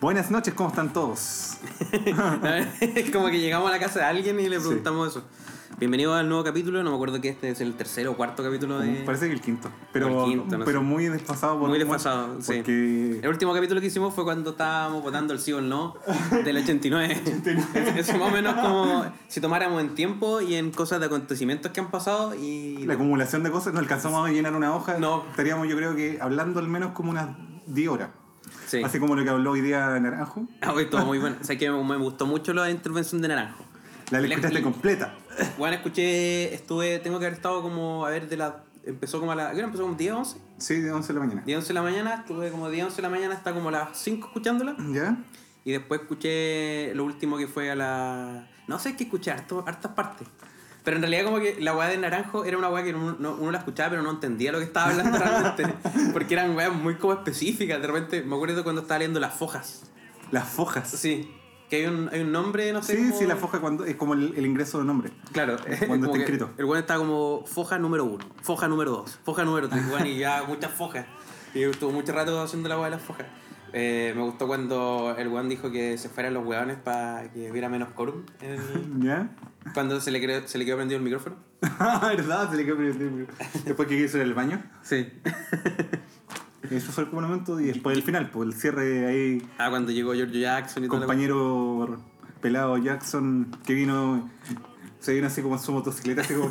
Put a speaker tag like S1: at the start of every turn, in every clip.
S1: Buenas noches, ¿cómo están todos?
S2: es como que llegamos a la casa de alguien y le
S1: Sí.
S2: preguntamos eso. Bienvenido al nuevo capítulo, no me acuerdo que este es el tercero o cuarto capítulo de...
S1: Parece que el quinto. Pero,
S2: el quinto, no
S1: pero
S2: sé.
S1: muy desfasado. por-
S2: Muy desfasado, sí. El último capítulo que hicimos fue cuando estábamos votando el sí o el no del 89. Eso más o menos como si tomáramos en tiempo y en cosas de acontecimientos que han pasado y...
S1: la acumulación de cosas no alcanzamos a llenar una hoja.
S2: No.
S1: Estaríamos, yo creo que, hablando al menos como unas 10 horas.
S2: Sí.
S1: Así como lo que habló hoy día Naranjo.
S2: Ah, hoy todo muy bueno. O sea que me, gustó mucho la intervención de Naranjo.
S1: La
S2: Le-
S1: escuchaste completa.
S2: Bueno, escuché, estuve, tengo que haber estado como, a ver, de la... Empezó como a la... ¿Qué hora empezó? ¿Como 10, 11?
S1: Sí, de 11 de la mañana.
S2: 10, 11 de la mañana, estuve como 10, 11 de la mañana hasta como las 5 escuchándola.
S1: ¿Ya?
S2: Y después escuché lo último que fue a la... No sé, es que escuché harto- hartas partes. Pero en realidad como que la weá de Naranjo era una weá que uno, no- uno la escuchaba pero no entendía lo que estaba hablando realmente. Porque eran weas muy como específicas. De repente me acuerdo cuando estaba leyendo las fojas.
S1: Las fojas.
S2: Sí. Que hay un, hay un nombre, no sé.
S1: Sí,
S2: como-
S1: sí, la foja cuando, es como el, el ingreso de nombre.
S2: Claro,
S1: Cuando está escrito.
S2: El weón está como foja número uno, foja número dos, foja número tres, y ya muchas fojas. Y estuvo mucho rato haciendo la weá de las fojas. Eh, me gustó cuando el weón dijo que se fueran los weones para que hubiera menos quórum. el-
S1: ¿Ya?
S2: Cuando se le, quedó, se le quedó prendido el micrófono.
S1: ¿Verdad? Se le quedó prendido. Después que quiso ir al baño.
S2: Sí.
S1: Eso fue el momento y después el final, pues el cierre ahí.
S2: Ah, cuando llegó Giorgio Jackson y todo.
S1: compañero pelado Jackson que vino se vino así como en su motocicleta así como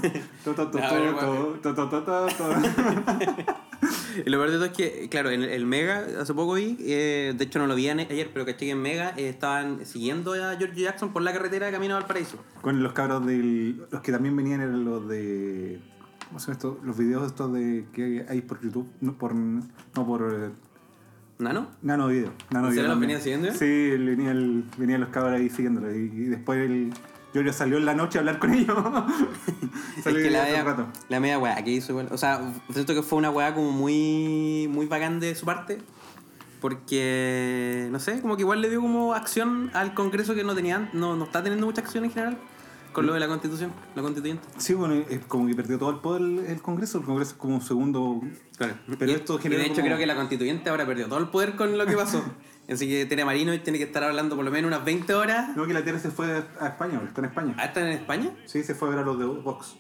S2: Y lo peor de todo es que, claro, en el, Mega, hace poco vi, eh, de hecho no lo vi ayer, pero caché que en Mega eh, estaban siguiendo a Giorgio Jackson por la carretera de camino al paraíso.
S1: con los cabros del los que también venían eran los de ¿cómo se llama esto? los videos estos de que hay por YouTube no por no por eh,
S2: ¿Nano?
S1: nano video nano
S2: ¿En
S1: video
S2: los venían siguiendo?
S1: sí él venía venían los cabros ahí siguiéndolo y, y después el Giorgio salió en la noche a hablar con ellos
S2: Es
S1: salió
S2: que la media,
S1: rato
S2: la media weá que hizo igual. O sea, siento que fue una weá como muy, muy bacán de su parte. Porque, no sé, como que igual le dio como acción al Congreso que no tenían, no, no está teniendo mucha acción en general con lo de la constitución, la constituyente.
S1: Sí, bueno, es como que perdió todo el poder el, el Congreso. El Congreso es como un segundo.
S2: Claro.
S1: Pero
S2: y,
S1: esto
S2: y de hecho
S1: como-
S2: creo que la constituyente ahora perdió todo el poder con lo que pasó. Así que Tere Marino tiene que estar hablando por lo menos unas 20 horas.
S1: No, que la Tierra se fue a España, está en España.
S2: ¿Ah, están en España?
S1: Sí, se fue a ver a los de Vox.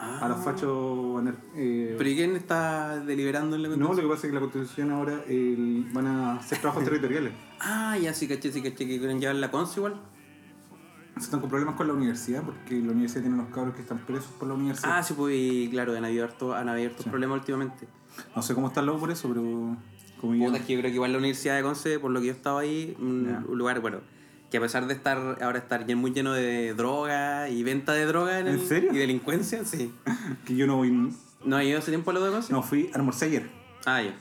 S2: Ah.
S1: A los fachos. eh,
S2: ¿Pero y quién está deliberando en la
S1: no,
S2: constitución?
S1: lo que pasa es que la Constitución ahora eh, van a hacer trabajos territoriales.
S2: Ah, ya sí caché, sí caché que quieren llevar la Conce igual.
S1: Están con problemas con la universidad porque la universidad tiene unos cabros que están presos por la universidad.
S2: Ah, sí, pues y claro, han habido han habido hartos problemas últimamente.
S1: No sé cómo está el lobo por eso, pero.
S2: Puta, es que yo creo que igual la Universidad de Conce, por lo que yo estaba ahí, un, un lugar, bueno, que a pesar de estar ahora estar muy lleno de droga y venta de droga en,
S1: ¿En
S2: el-
S1: serio?
S2: y delincuencia, sí.
S1: que yo no voy.
S2: ¿No ha ido hace tiempo a lo de Conce?
S1: No, fui, almorcé ayer.
S2: Ah, ya.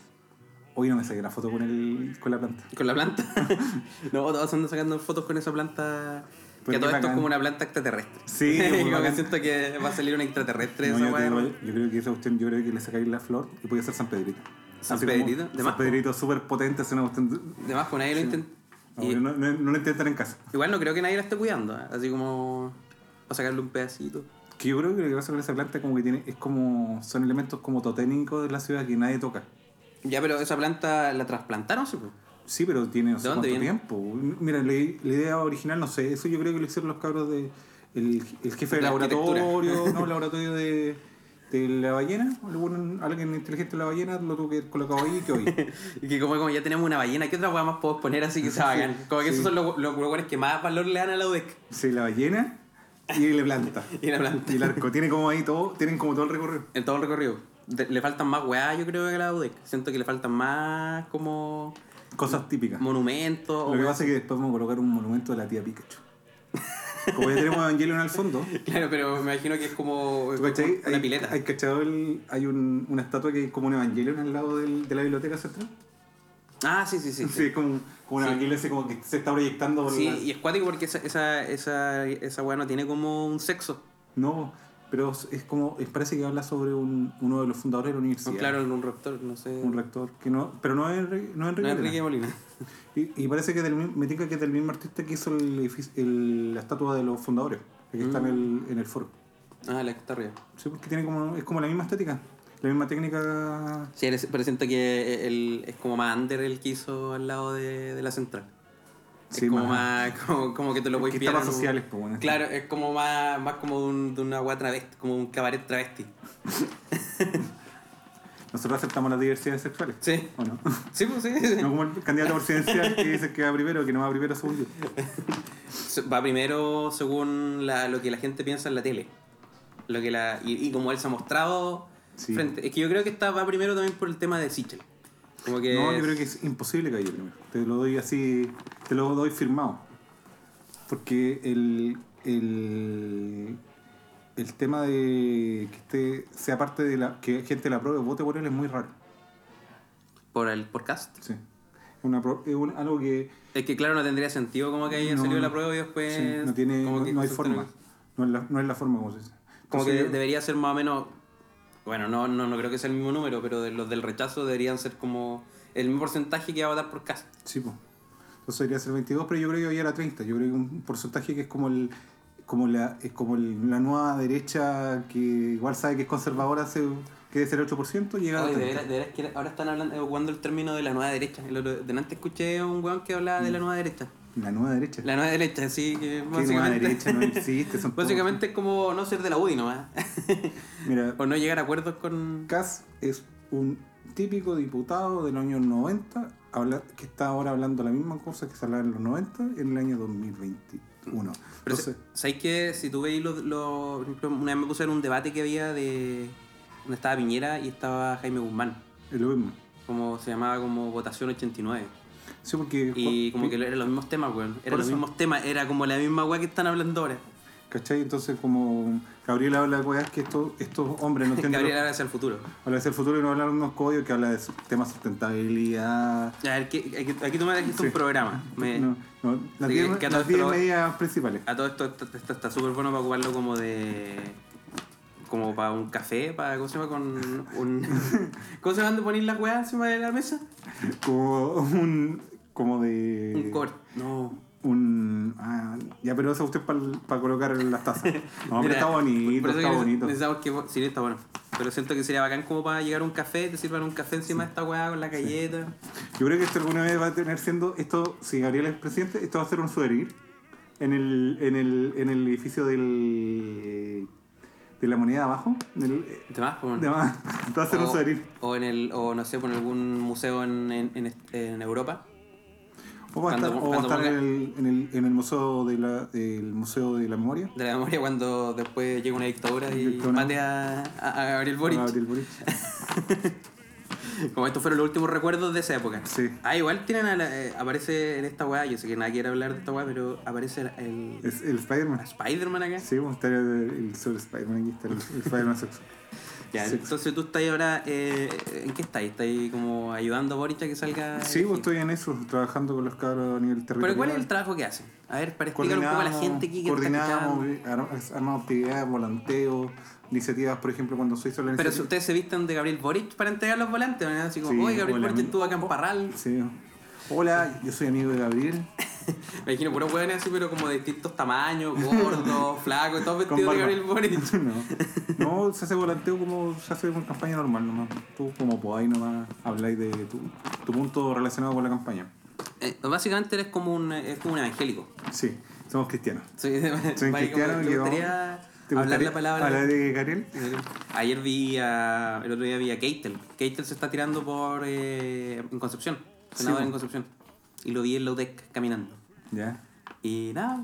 S1: Hoy no me saqué la foto con, el, con la planta.
S2: ¿Con la planta? no, todos andan sacando fotos con esa planta.
S1: Pero
S2: que todo
S1: qué
S2: esto es
S1: bacán.
S2: como una planta extraterrestre.
S1: Sí,
S2: Como que
S1: bacán.
S2: siento que va a salir un extraterrestre
S1: No,
S2: esa
S1: yo, digo, yo creo que esa cuestión, yo creo que le sacáis la flor y podía ser San Pedrito.
S2: ¿San Pedrito?
S1: San Pedrito súper potente, es una cuestión.
S2: De más, pues nadie lo intenta.
S1: No, lo intentan en casa.
S2: Igual no creo que nadie la esté cuidando, ¿eh? así como para sacarle un pedacito.
S1: Que yo creo que lo que pasa con esa planta como que tiene, es como, son elementos como totémicos de la ciudad que nadie toca.
S2: Ya, pero esa planta la trasplantaron, sí, pues.
S1: Sí, pero tiene no sé tiempo. Mira, la, idea original, no sé, eso yo creo que lo hicieron los cabros de. El, el jefe de
S2: La
S1: laboratorio, no, laboratorio de, de la ballena, algún- alguien inteligente de la ballena lo tuvo que colocado ahí que hoy.
S2: Y que como, como ya tenemos una ballena, ¿qué otra hueá más podemos poner así que se hagan? Como que
S1: Sí.
S2: esos son los, los hueones que más valor le dan a la UDEC.
S1: Sí, la ballena y la planta.
S2: Y la planta.
S1: Y el arco, tiene como ahí todo, tienen como todo el recorrido.
S2: En todo el recorrido. De- le faltan más weá, yo creo, que a la UDEC. Siento que le faltan más como
S1: Cosas típicas.
S2: monumentos.
S1: Lo que pasa es que después vamos a colocar un monumento de la tía Pikachu. Como ya tenemos Evangelion al fondo,
S2: Claro, pero me imagino que es como, una
S1: Hay,
S2: pileta.
S1: hay, cachado el- hay un- una estatua que es como un Evangelion al lado del- de la biblioteca central.
S2: Ah, sí, sí, sí.
S1: Sí,
S2: sí.
S1: es como, como un
S2: Sí.
S1: Ese como que se está proyectando por
S2: Sí, y es cuático porque esa, esa, esa, esa weá no tiene como un sexo.
S1: No, pero es como, es- parece que habla sobre un- uno de los fundadores de la universidad.
S2: No, claro, un rector, no sé.
S1: Un rector, que no, pero no es Enrique, no es
S2: No,
S1: Enrique
S2: Enrique
S1: Molina.
S2: Molina.
S1: Y, y parece que del, me tinca que es del mismo artista que hizo el, el- la estatua de los fundadores, que está en
S2: Mm.
S1: el, en el foro.
S2: Ah, la que está arriba.
S1: Sí, porque tiene como, es como la misma estética, la misma técnica.
S2: Sí, pero siento que el, es como más under el que hizo al lado de, de la central. Es
S1: Sí,
S2: como
S1: más-
S2: más, como, como que te lo voy pillar. en un-
S1: sociales, pues, bueno.
S2: Claro, es como más, más como de, un, de una agua travesti, como un cabaret travesti.
S1: Nosotros aceptamos las diversidades sexuales.
S2: Sí.
S1: ¿O no?
S2: Sí, pues sí. sí.
S1: No como el candidato presidencial que dice que va primero, que no va primero según yo.
S2: Va primero según la- lo que la gente piensa en la tele. Lo que la, y, y como él se ha mostrado
S1: Sí.
S2: frente. Es que yo creo que está, va primero también por el tema de Sichel. Como que.
S1: No, yo creo que es imposible que haya primero. Te lo doy así, te lo doy firmado. Porque el, el, el tema de que este sea parte de la que gente la apruebe o vote por él es muy raro.
S2: Por el por cast.
S1: Sí. Es Una, pro- es un- algo que
S2: Es que claro, no tendría sentido como que haya
S1: No,
S2: salido la prueba y después.
S1: sí, no, tiene,
S2: como
S1: no,
S2: que
S1: no hay forma. No es, la, no es la forma como se dice.
S2: Como que debería ser más o menos. Bueno, no, no, no creo que sea el mismo número, pero de los del rechazo deberían ser como el mismo porcentaje que va a votar por cast.
S1: Sí, pues. Entonces debería ser 22, pero yo creo que hoy era 30. Yo creo que un porcentaje que es como el como la es como el- la nueva derecha que igual sabe que es conservadora hace que debe ser 8%, llega a
S2: Oye, de
S1: 30.
S2: veras, de veras que ahora están hablando, ocupando el término de la nueva derecha. El otro- delante escuché a un weón que hablaba
S1: Mm.
S2: de la nueva derecha.
S1: La nueva derecha.
S2: La nueva derecha, así que
S1: ¿Qué nueva
S2: básicamente.
S1: derecha no existe? Son todos-
S2: básicamente es como no ser de la UDI nomás.
S1: Mira,
S2: o no llegar a acuerdos con.
S1: Kass es un típico diputado de los años 90 habla, que está ahora hablando la misma cosa que se hablaba en los 90 en el año 2021.
S2: Pero
S1: Entonces,
S2: ¿sabéis que si tú veis los, ejemplo, una vez me puse en un debate que había de. donde estaba Piñera y estaba Jaime Guzmán.
S1: es lo mismo.
S2: Como se llamaba como votación 89.
S1: Sí, porque
S2: Y como que eran los mismos temas, weón. Eran los mismos temas, era como la misma weá que están hablando ahora.
S1: ¿Cachai? Entonces, como Gabriel habla de weas que estos, estos hombres no entienden.
S2: Gabriel habla hacia el futuro.
S1: Habla de el futuro y no hablar de unos códigos que habla de temas de sustentabilidad.
S2: A ver, ¿qué- aquí, aquí tú me trajiste
S1: Sí.
S2: un programa. Me-
S1: No, no, las
S2: Sí,
S1: 10
S2: que a todo
S1: las
S2: esto
S1: 10
S2: lo-
S1: medidas principales.
S2: A todo esto, está súper bueno para ocuparlo como de. como para un café, para. ¿Cómo se llama? Con un. ¿Cómo se llaman de poner las weas encima de la mesa?
S1: Como un. como de.
S2: Un cor. No.
S1: Un- ah, ya, pero eso usted para colocar en las tazas. No, pero está bonito, está bonito.
S2: Necesitamos que. Sí, está bueno. Pero siento que sería bacán como para llegar a un café, te sirvan un café encima de esta weá con la galleta.
S1: Yo creo que esto alguna vez va a tener siendo. Esto, si Gabriel es presidente, esto va a ser un souvenir en el, en el, en el edificio del. de la moneda abajo. del-
S2: ¿De más?
S1: De más. va a ser un souvenir.
S2: o en el. O no sé, por algún museo en, en, en, en Europa.
S1: O va a
S2: Cuando-
S1: estar, o va a
S2: cuando
S1: estar en,
S2: ponga-
S1: el, en, el, en el museo de la, del museo de la memoria.
S2: De la memoria cuando después llega una dictadura y mate a, a, a Gabriel Boric.
S1: Gabriel Boric.
S2: Como estos fueron los últimos recuerdos de esa época.
S1: Sí.
S2: Ah, igual tienen a la- eh, aparece en esta weá, yo sé que nadie quiere hablar de esta weá, pero aparece el, el-
S1: Es el Spider-Man.
S2: Spider-Man acá.
S1: Sí, vamos a estar el, sobre Spider-Man aquí está el, el Spider-Man sexo.
S2: Ya,
S1: Sí.
S2: entonces tú estás ahora, eh, ¿en qué estás? ¿Estás como ayudando a Boric a que salga?
S1: Sí, pues estoy en eso, trabajando con los cabros a nivel territorial.
S2: Pero ¿cuál es el trabajo que hacen? A ver, para explicar un poco a la gente aquí que está
S1: coordinamos, ar- armamos actividades, volanteos, iniciativas, por ejemplo, cuando se hizo la
S2: Pero si
S1: iniciativa-
S2: ustedes se visten de Gabriel Boric para entregar los volantes, ¿no? Así como,
S1: Sí,
S2: oye, Gabriel Boric estuvo acá en Parral.
S1: Sí. Hola, yo soy amigo de Gabriel.
S2: Me imagino puros hueones así, pero como de distintos tamaños, gordos, flacos, todos vestidos de. Gabriel Boric.
S1: no. no, se hace volanteo como se hace con campaña normal nomás. Tú como podáis nomás habláis de tu, tu punto relacionado con la campaña.
S2: Eh, básicamente eres como un, es como un evangélico.
S1: Sí, somos cristianos.
S2: Soy,
S1: Soy cristiano
S2: ¿Te
S1: y
S2: gustaría
S1: ¿Te
S2: hablar la palabra?
S1: hablar de Gabriel?
S2: Ayer vi a, el otro día vi a Keitel. Keitel se está tirando por eh, en Concepción, senador
S1: Sí,
S2: en. Concepción. Y lo vi en la UDEC caminando.
S1: Ya.
S2: Y nada,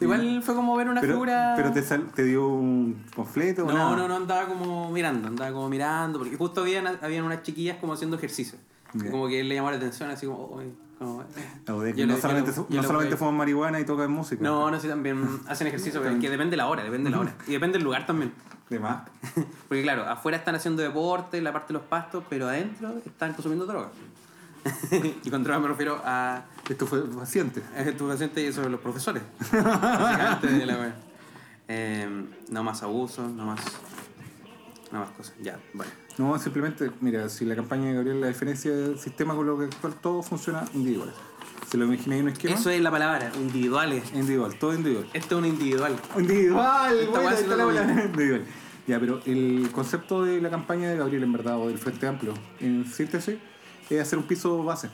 S2: igual fue como ver una
S1: Pero,
S2: figura...
S1: pero te, sal- te dio un confleto o
S2: No,
S1: nada?
S2: no, no, andaba como mirando, andaba como mirando, porque justo habían, habían unas chiquillas como haciendo ejercicio. Como que él le llamó la atención, así como.
S1: La UDEC,
S2: Yo
S1: no
S2: le-
S1: solamente,
S2: yo le-
S1: no
S2: yo
S1: solamente fuman marihuana y tocan música.
S2: No, no sé, también hacen ejercicio, pero es que depende de la hora, depende de la hora. Y depende del lugar también.
S1: De más.
S2: Porque claro, afuera están haciendo deporte, la parte de los pastos, pero adentro están consumiendo droga. y con me refiero a
S1: paciente.
S2: estupefacientes y eso de los profesores. De la. Eh, no más abusos, no más, no más cosas. Ya, bueno.
S1: No, simplemente, mira, si la campaña de Gabriel, la diferencia del sistema con lo que actual, todo funciona individual. Si lo imagináis en un esquema,
S2: Eso es la palabra, individuales.
S1: individual, todo individual.
S2: Esto es un individual.
S1: Individual,
S2: Esta
S1: esta la individual. Ya, pero el concepto de la campaña de Gabriel, en verdad, o del Frente Amplio, en síntesis, es hacer un piso base.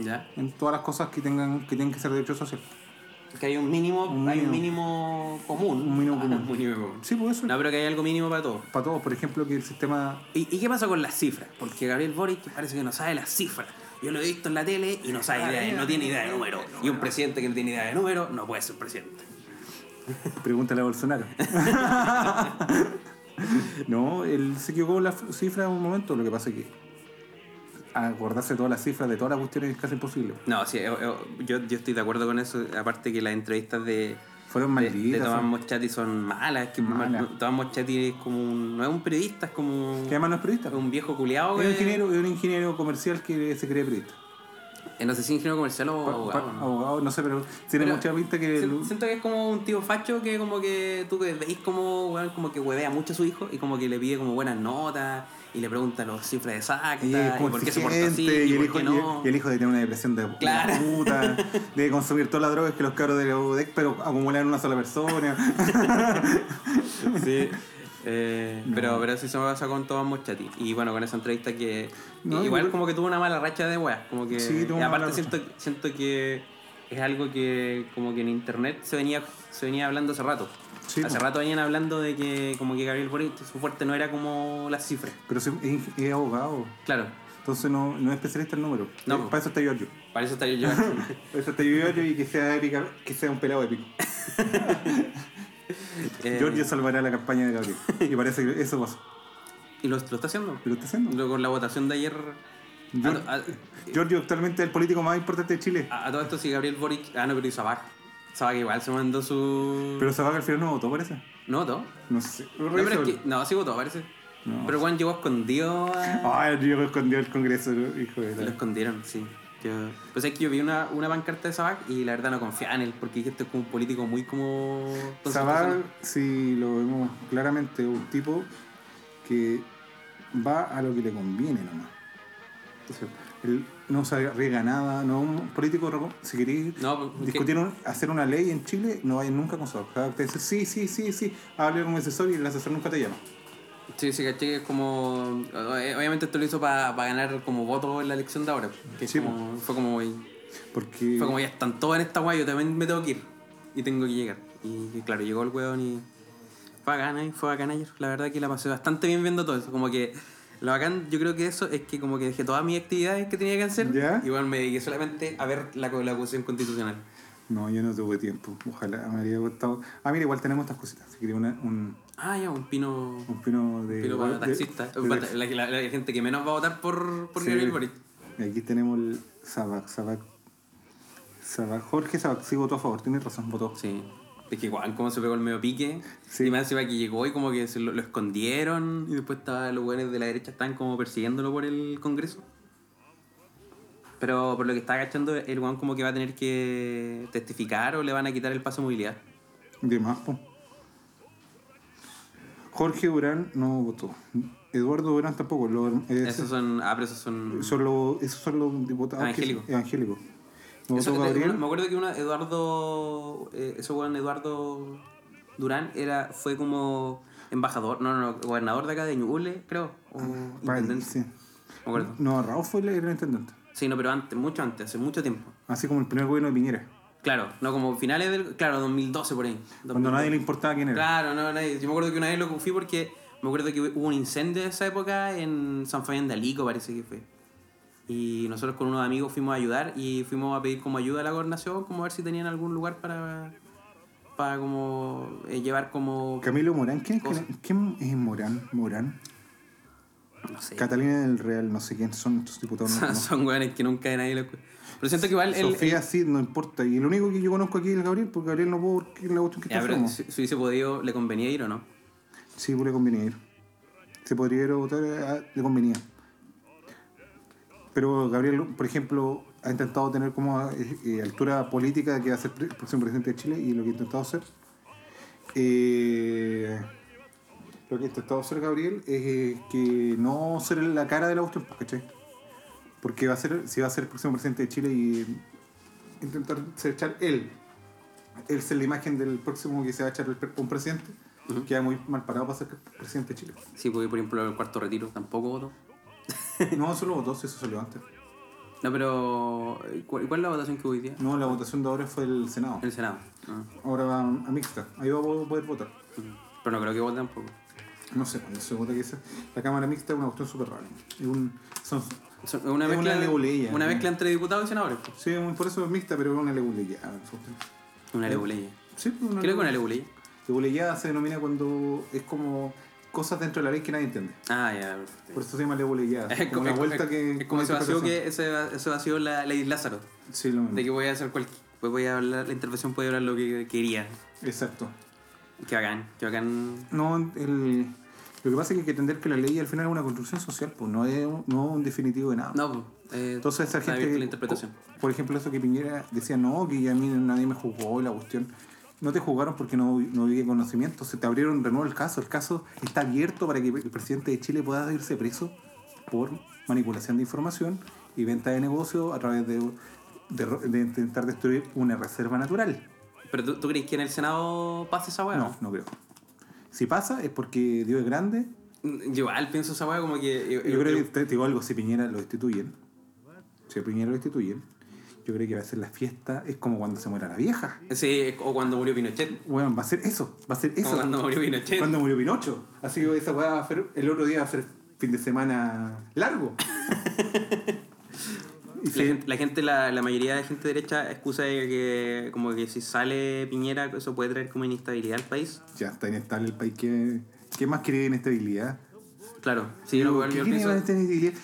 S2: Ya.
S1: en todas las cosas que tengan que tienen que ser derecho social.
S2: Que hay un mínimo,
S1: Un
S2: hay un
S1: mínimo.
S2: común.
S1: Un mínimo
S2: Ah,
S1: común.
S2: un mínimo común.
S1: Sí, pues eso.
S2: No, pero que hay algo mínimo para todos.
S1: Para todos, por ejemplo, que el sistema
S2: ¿Y, y qué pasa con las cifras? Porque Gabriel Boric parece que no sabe las cifras. Yo lo he visto en la tele y no sabe idea, de- no tiene idea de número. Y un presidente que no tiene idea de número no puede ser presidente.
S1: Pregúntale a Bolsonaro. no, él se equivocó con la f- cifra en un momento. Lo que pasa es que acordarse todas las cifras de todas las cuestiones es casi imposible.
S2: No, sí, eh, eh, yo, yo estoy de acuerdo con eso. Aparte que las entrevistas de,
S1: Fueron
S2: de, de
S1: malditas.
S2: Tomás Moschati son malas. Que
S1: Malas.
S2: Tomás Moschati es como un, no es un periodista, es como
S1: además no es periodista.
S2: un viejo culiado.
S1: Es un ingeniero, es un ingeniero comercial que se cree periodista.
S2: eh, no sé si ingeniero comercial o
S1: Pa-
S2: abogado.
S1: pa-
S2: ¿no?
S1: abogado, no sé, pero tiene
S2: Pero
S1: mucha pinta que. El-
S2: Siento que es como un tío facho que como que tú que veis como, como que huevea mucho a su hijo y como que le pide como buenas notas y le pregunta las cifras exactas
S1: Y
S2: y, por qué se porta así
S1: exigente,
S2: y,
S1: y, el hijo,
S2: no.
S1: y el hijo de tener una depresión de,
S2: Claro.
S1: puta, de consumir todas las drogas que los cabros de la UDEC, pero acumular en una sola persona.
S2: Sí. Eh, pero, pero eso se me pasa con Tomás Moschati. Y bueno, con esa entrevista que
S1: No,
S2: igual como que tuvo una mala racha de weas. Como que
S1: Sí, tuvo
S2: y aparte siento, siento que es algo que como que en internet se venía, se venía hablando hace rato.
S1: Sí,
S2: hace rato venían hablando de que como que Gabriel Boric su fuerte no era como las cifras.
S1: Pero es, es abogado,
S2: Claro,
S1: entonces no, no es especialista en números.
S2: No,
S1: Eh. Para eso está Giorgio.
S2: para eso está yo.
S1: Para eso está Giorgio y que sea épica, que sea un pelado épico.
S2: Eh,
S1: Giorgio salvará la campaña de Gabriel. Y parece que eso pasó.
S2: y lo, lo está haciendo.
S1: ¿Lo está haciendo?
S2: Lo- Con la votación de ayer.
S1: Gior-
S2: A, a-
S1: Giorgio actualmente es el político más importante de Chile.
S2: a- a todo esto, si Gabriel Boric. Ah, no, pero hizo Sabac. Sabac igual se mandó su.
S1: Pero Sabac al final no votó, parece.
S2: ¿No votó?
S1: No sé.
S2: No, pero es que, no, sí votó, parece.
S1: No.
S2: Pero Juan llegó escondido. a-
S1: Ay, el Diego escondió el Congreso, hijo de
S2: Lo escondieron, sí. Yo, pues es que yo vi una, una pancarta de Sabac y la verdad no confiaba en él porque dije esto es como un político muy como.
S1: Sabac, si lo vemos claramente, es un tipo que va a lo que le conviene nomás. Él no se arriesga nada, no un político, si queréis
S2: No, porque-
S1: discutir, un- hacer una ley en Chile, no vayan nunca con Sabac. Sabac te dice, sí, sí, sí, sí, hable con mi asesor y el asesor nunca te llama.
S2: Sí, sí, caché que es como. eh, Obviamente esto lo hizo para ganar como voto en la elección de ahora. Que
S1: Sí,
S2: como- fue como.
S1: Porque
S2: Fue como ya están todos en esta guay, yo también me tengo que ir. Y tengo que llegar. Y, y claro, llegó el weón y. Fue bacán, ¿eh? fue bacán ayer. La verdad que la pasé bastante bien viendo todo eso. Como que. Lo bacán, yo creo que eso es que como que dejé todas mis actividades que tenía que hacer.
S1: ¿Ya?
S2: Igual me dediqué solamente a ver la, la acusación constitucional.
S1: no, yo no tuve tiempo. Ojalá me habría gustado. Ah, mira, igual tenemos estas cositas. Si quería una- un,
S2: Ah, ya, un pino.
S1: un pino de.
S2: pino para
S1: de-
S2: taxista.
S1: de-
S2: la, la- la gente que menos va a votar por, por
S1: Sí.
S2: Gabriel Boric.
S1: Y Aquí tenemos el Sabac, Sabac. Sabac. Jorge Sabac sí votó a favor, tienes razón, votó.
S2: Sí. Es que igual como se pegó el medio pique.
S1: Sí.
S2: Y más encima que llegó y como que se lo, lo escondieron. Y después estaba, los buenos de la derecha estaban como persiguiéndolo por el Congreso. Pero por lo que estaba agachando, el weón como que va a tener que testificar o le van a quitar el paso de movilidad.
S1: De más, po. Jorge Durán no votó. Eduardo Durán tampoco.
S2: Esos son. Ah, pero esos son.
S1: son los, esos son los diputados.
S2: Evangélicos.
S1: evangélicos.
S2: Eso que te- me acuerdo que uno, Eduardo. Eh, ese weón, Eduardo Durán, era, fue como embajador, no, no, no, gobernador de acá de Ñuble, creo. O
S1: Vale,
S2: intendente.
S1: sí.
S2: Me acuerdo.
S1: No, Raúl fue el, el intendente.
S2: Sí, no, pero antes, mucho antes, hace mucho tiempo.
S1: Así como el primer gobierno de Piñera.
S2: Claro, no como finales del. Claro, 2012 por ahí.
S1: Cuando
S2: 2012.
S1: nadie le importaba quién era.
S2: Claro, no, nadie. Yo me acuerdo que una vez lo fui porque me acuerdo que hubo un incendio de esa época en San Fabián de Alico, parece que fue. Y nosotros con unos amigos fuimos a ayudar y fuimos a pedir como ayuda a la gobernación, como a ver si tenían algún lugar para. para como. eh, llevar como.
S1: Camilo Morán, ¿quién,
S2: Cosa.
S1: quién es Morán? Morán.
S2: no sé.
S1: Catalina del Real, no sé quién son estos diputados. no
S2: Son,
S1: conozco.
S2: son weones que nunca nadie lo Pero siento que igual el.
S1: Sofía sí, no importa. Y el único que yo conozco aquí es el Gabriel, porque Gabriel no puedo porque es la cuestión que
S2: Ya,
S1: está
S2: pero si, si hubiese podido, ¿le convenía ir o no?
S1: Sí, pues le convenía ir. Se podría ir a votar, a- le convenía. Pero Gabriel, por ejemplo, ha intentado tener como eh, eh, altura política que va a ser el próximo presidente de Chile y lo que ha intentado hacer. eh, lo que ha intentado hacer Gabriel es que no ser la cara de la cuestión, ¿cachai? Porque va a ser, si va a ser el próximo presidente de Chile y intentar ser echar él, él ser la imagen del próximo que se va a echar el un presidente, queda muy mal parado para ser presidente de Chile.
S2: Sí, porque por ejemplo el cuarto retiro tampoco votó.
S1: No, solo votó, si eso salió antes.
S2: No, pero. ¿Cuál, cuál es la votación que hubo hoy día?
S1: No, la votación de ahora fue el Senado.
S2: El Senado. Ah.
S1: Ahora va a mixta. Ahí va a poder votar.
S2: Pero no creo que voten tampoco.
S1: No sé cuándo se vota que sea. La Cámara Mixta es una cuestión súper rara. Es un, son,
S2: Son- Una
S1: Es
S2: mezcla,
S1: una
S2: mezcla entre diputados y senadores. pues.
S1: sí, por eso es mixta, pero es una leguleya.
S2: Una leguleya.
S1: Sí, pues, una
S2: Creo que una leguleya.
S1: Leguleya se denomina cuando es como cosas dentro de la ley que nadie entiende.
S2: Ah, ya, perfecto.
S1: Por eso se llama leguleya.
S2: Es
S1: como
S2: es-
S1: vuelta
S2: es-
S1: que.
S2: es como ese vacío que ese, va- ese vacío la ley Lázaro.
S1: Sí, lo mismo.
S2: De que voy a hacer cualquier. Pues voy a hablar, la intervención puede hablar lo que quería.
S1: Exacto.
S2: Qué bacán, qué bacán.
S1: No, el, lo que pasa es que hay que entender que la ley al final es una construcción social, pues no es un, no un definitivo de nada.
S2: No, pues. Eh,
S1: Entonces esa gente,
S2: la interpretación.
S1: por ejemplo, eso que Piñera decía, no, que a mí nadie me juzgó la cuestión. No te juzgaron porque no, no había conocimiento, se te abrieron de nuevo el caso. El caso está abierto para que el presidente de Chile pueda irse preso por manipulación de información y venta de negocio a través de, de, de intentar destruir una reserva natural.
S2: Pero ¿tú, tú crees que en el Senado pasa esa weá?
S1: No, no creo. Si pasa es porque Dios es grande.
S2: Yo igual pienso esa weá como que.
S1: Yo creo que, te, te digo algo, si Piñera lo destituyen, si Piñera lo destituyen, yo creo que va a ser la fiesta, es como cuando se muera la vieja.
S2: Sí, o cuando murió Pinochet.
S1: Bueno, va a ser eso, va a ser eso.
S2: Como cuando murió Pinochet.
S1: Cuando murió Pinocho. Así que esa weá va a ser, el otro día va a ser fin de semana largo.
S2: La
S1: se-
S2: gente, la, gente la, la mayoría de gente derecha excusa de que como que si sale Piñera eso puede traer como inestabilidad al país.
S1: ya está inestable el país. ¿Qué, qué más quiere inestabilidad?
S2: Claro, sí, yo, igual-
S1: ¿Qué
S2: yo pienso-?
S1: Si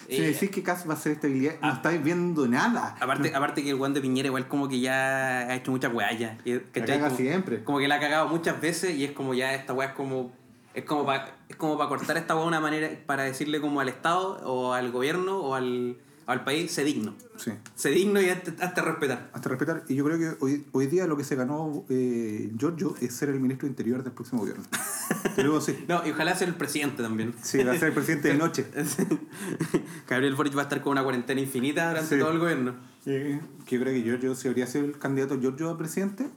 S2: Eh,
S1: me decís que Cas va a ser estabilidad, no estáis viendo nada.
S2: Aparte, aparte que el guante de Piñera igual como que ya ha hecho muchas weas ya. ¿cachai?
S1: caga
S2: como,
S1: siempre.
S2: Como que la ha cagado muchas veces y es como ya esta wea es como... Es como para es como para cortar esta wea de una manera para decirle como al Estado o al gobierno o al, al país, sé digno.
S1: Sí.
S2: Sé digno y hazte, hazte respetar.
S1: Hasta respetar. Y yo creo que hoy, hoy día lo que se ganó eh, Giorgio es ser el ministro de Interior del próximo gobierno. Te digo así.
S2: No, y ojalá sea el presidente también.
S1: Sí, va a ser el presidente de noche.
S2: Gabriel Boric va a estar con una cuarentena infinita durante
S1: Sí.
S2: todo el gobierno.
S1: Que yo creo que Giorgio, si habría sido el candidato Giorgio a presidente,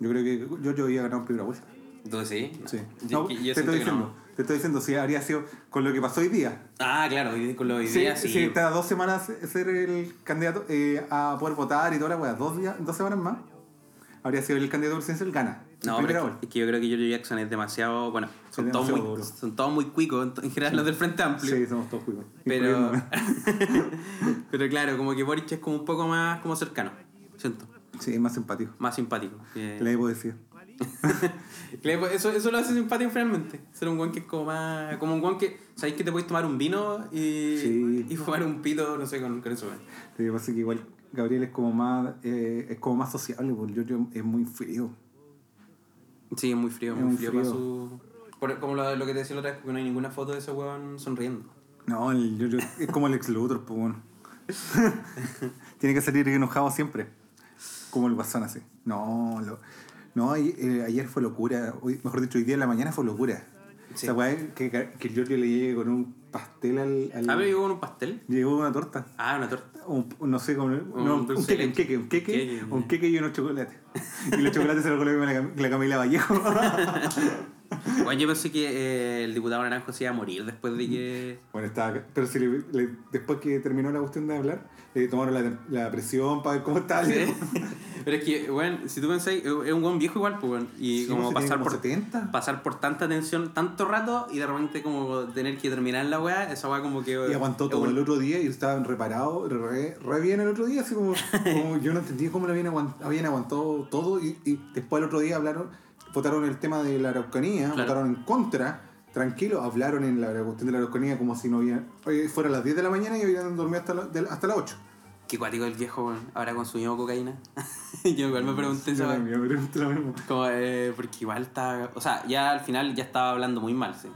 S1: yo creo que Giorgio había ganado en primera vuelta.
S2: Entonces sí.
S1: Sí.
S2: Yo,
S1: No,
S2: yo
S1: te
S2: siento
S1: estoy
S2: que
S1: diciendo,
S2: no.
S1: Te estoy diciendo, si habría sido con lo que pasó hoy día.
S2: Ah, claro, con los
S1: Sí,
S2: ideas sí.
S1: sí, está dos semanas ser el candidato eh, a poder votar y toda la weá, dos, días, dos semanas más, habría sido el candidato presidencial, gana.
S2: No, pero es que, es que yo creo que George Jackson es demasiado. Bueno, son, todos muy,
S1: duro.
S2: son todos muy cuicos, en, en general los del Frente Amplio.
S1: Sí, somos todos juegos.
S2: pero. pero claro, como que Boric es como un poco más como cercano. Siento.
S1: Sí, es más simpático.
S2: Más simpático. que-
S1: Le debo decir.
S2: eso, eso lo hace simpático finalmente. Ser un guan que es como más. Como un guan que. ¿Sabéis que te puedes tomar un vino y,
S1: Sí.
S2: y fumar un pito, no sé, con, con eso?
S1: Lo que pasa es que igual Gabriel es como más, eh, es como más sociable, porque Giorgio es muy frío.
S2: Sí, es muy frío,
S1: Es
S2: muy
S1: muy
S2: frío,
S1: frío.
S2: para su. por- como lo, lo que te decía la otra vez, porque no hay ninguna foto de ese weón sonriendo.
S1: No, el Giorgio es como el ex Luthor, pues bueno. Tiene que salir enojado siempre. Como el guasón así. No, lo, no ay- eh, ayer fue locura. Hoy, mejor dicho, hoy día en la mañana fue locura.
S2: Sí.
S1: Weá es que, que el Giorgio le llegue con un pastel al. al
S2: Ah, pero llegó con un pastel.
S1: Llegó una torta.
S2: Ah, una torta.
S1: Un, no sé, como, no, un,
S2: de
S1: queque, un queque, un queque,
S2: Queque,
S1: un queque y unos chocolates. Y los chocolates se los comió la, la Camila Vallejo.
S2: Bueno, yo pensé que eh, el diputado Naranjo se iba a morir después de que.
S1: Bueno, estaba. Pero si le- le- después que terminó la cuestión de hablar, le tomaron la, la presión para ver cómo estaba.
S2: Sí. Pero es que, bueno, si tú pensáis, es un buen viejo igual, pues, bueno, y
S1: Sí,
S2: como
S1: pues,
S2: pasar
S1: tiene
S2: por,
S1: como 70.
S2: pasar por tanta tensión tanto rato y de repente como tener que terminar la weá, esa weá como que...
S1: Y aguantó todo
S2: un-
S1: el otro día y estaban reparados, re, re bien el otro día, así como, como yo no entendía cómo lo habían, aguant- habían aguantado todo y, y después el otro día hablaron, votaron el tema de la Araucanía,
S2: Claro.
S1: votaron en contra, tranquilo, hablaron en la cuestión de la Araucanía como si no oye, fuera las 10 de la mañana y habían dormido hasta, la- de- hasta las 8.
S2: Qué cuático el viejo, weón. ¿Habrá consumido cocaína? yo igual me pregunté
S1: también me pregunto lo mismo.
S2: Como, eh, porque igual está... O sea, ya al final ya estaba hablando muy mal, sí.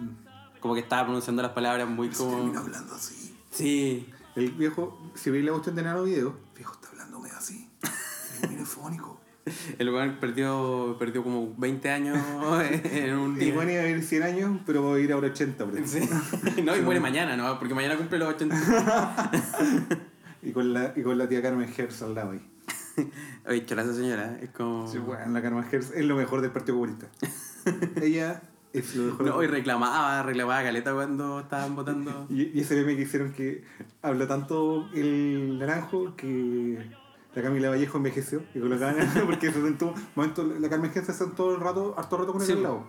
S2: Como que estaba pronunciando las palabras muy
S1: Se
S2: como...
S1: terminó hablando así.
S2: Sí.
S1: El viejo, si veis la cuestión de Nano Video, el viejo está hablando medio así. Es minifónico.
S2: El weón perdió, perdió como 20 años en un
S1: Y
S2: día.
S1: bueno, iba a vivir 100 años, pero va a ir ahora 80. por ejemplo.
S2: Sí. No, y muere mañana, ¿no? Porque mañana cumple los 80.
S1: Y con la, y con la tía Carmen Hertz al lado ahí.
S2: Oye, chola esa señora, es como...
S1: Sí, bueno, la Carmen Hertz es lo mejor del Partido Comunista. Ella Es lo mejor.
S2: No, y reclamaba, reclamaba caleta cuando estaban votando.
S1: Y, y ese meme que hicieron que habló tanto el naranjo que la Camila Vallejo envejeció y colocaban porque se sentó, momento, la Carmen Gen se sentó el rato, harto rato con él
S2: Sí.
S1: al lado.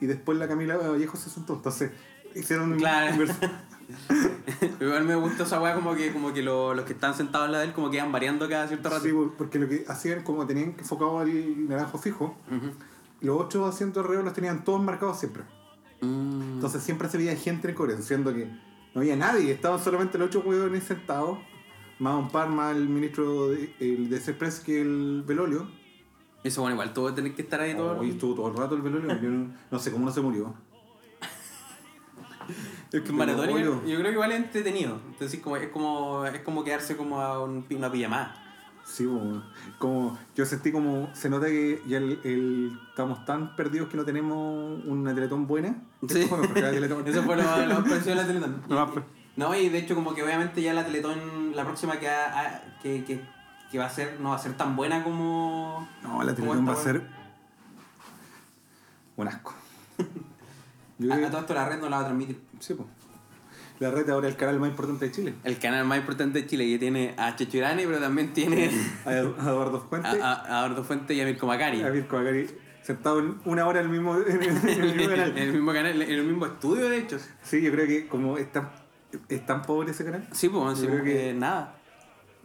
S1: Y después la Camila Vallejo se sentó, entonces hicieron
S2: Claro. Igual me gusta esa weá como que, como que lo- los que están sentados al lado de él como que iban variando cada cierto rato.
S1: Sí, porque lo que hacían como tenían enfocado al naranjo fijo, los ocho asientos alrededor los tenían todos marcados siempre.
S2: Mm.
S1: Entonces siempre se veía gente en corea, siendo que no había nadie, estaban solamente los ocho huevones sentados, más un par, más el ministro de, el de Express que el Velolio.
S2: Eso bueno, igual que tener que estar ahí todo.
S1: Oh, y estuvo todo el rato el Velolio, yo no, no sé cómo no se murió.
S2: Es que yo, yo creo que igual es entretenido. Entonces como, es como es como quedarse como a un, una pijamada.
S1: Sí, como yo sentí como, se nota que ya el, el- estamos tan perdidos que no tenemos una teletón buena.
S2: Sí.
S1: La
S2: Eso fue lo, más parecido de la Teletón.
S1: Pa-
S2: No, y de hecho como que obviamente ya la Teletón, la próxima que, ha- que, que, que va a ser, no va a ser tan buena como...
S1: No, la Teletón va a ser un asco. Yo
S2: A, todo esto la red no la va a transmitir.
S1: sí, po. La red ahora es el canal más importante de Chile.
S2: El canal más importante de Chile que tiene a Chechurani, pero también tiene
S1: A Eduardo Fuente,
S2: a, a Eduardo Fuente y a Mirko Macari.
S1: a Mirko Macari, sentado en una hora en el mismo, en el, en el mismo
S2: en
S1: canal.
S2: el mismo canal, en el mismo estudio de hecho.
S1: Sí, yo creo que como es tan, es tan pobre ese canal,
S2: Sí, pues, sí,
S1: creo que-
S2: nada.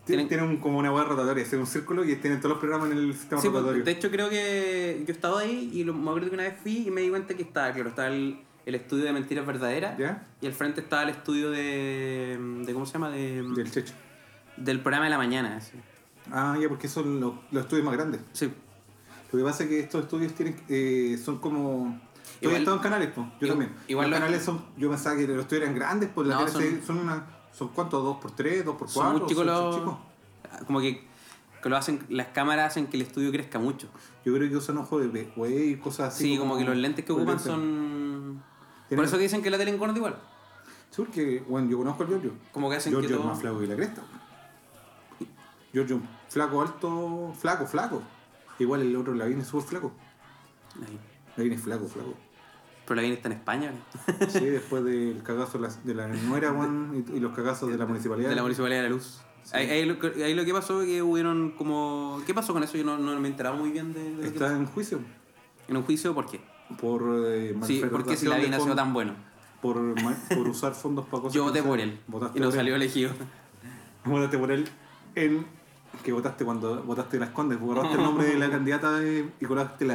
S1: tiene,
S2: Tienen-
S1: tiene un- como una hueá rotatoria, es un círculo y tienen todos los programas en el sistema
S2: Sí, pues,
S1: rotatorio.
S2: de hecho creo que yo he estado ahí y lo, me acuerdo que una vez fui y me di cuenta que estaba, claro, estaba el, el estudio de mentiras verdaderas
S1: ¿Ya?
S2: y al frente estaba el estudio de, de ¿cómo se llama? De,
S1: Del Checho.
S2: del programa de la mañana. así.
S1: Ah, ya, porque son los, los estudios más grandes.
S2: Sí.
S1: Lo que pasa es que estos estudios tienen, eh, son como... Yo he estado en canales, pues. Yo
S2: igual-
S1: también.
S2: igual
S1: los
S2: lo-
S1: canales son... Yo pensaba que los estudios eran grandes, pues la
S2: No, son-
S1: son una... ¿Son cuántos? ¿Dos por tres? ¿Dos por
S2: Son
S1: cuatro?
S2: muy chicos
S1: ¿Son- son
S2: los...
S1: chicos?
S2: Como que, que lo hacen, las cámaras hacen que el estudio crezca mucho.
S1: Yo creo que usan ojos de güey y cosas así.
S2: Sí, como, que los lentes que ocupan
S1: lentes.
S2: son... Por eso que dicen que la tele engorda igual.
S1: Sí, porque, bueno, yo conozco a Giorgio.
S2: Como que hacen que
S1: Giorgio
S2: todo...
S1: es más flaco que la cresta. Giorgio, flaco, alto, flaco, flaco. Igual el otro Lavín es súper flaco. Lavín es flaco, flaco.
S2: Pero la viene está en España, ¿no?
S1: Sí, después del cagazo de la, nuera, weón, y, los cagazos de la municipalidad.
S2: de la Municipalidad de la Luz. Ahí, ahí lo, que- ahí lo que pasó es que hubieron como... ¿Qué pasó con eso? Yo no, no me he enterado muy bien de,
S1: Está en juicio
S2: En un juicio, ¿por qué?
S1: por eh,
S2: Sí, porque si la viene ha sido tan bueno.
S1: por, por usar fondos para cosas
S2: Yo voté por él. Y no salió elegido.
S1: Votaste por él en... Que votaste cuando votaste las condes. Borraste el nombre de la candidata de, y colaste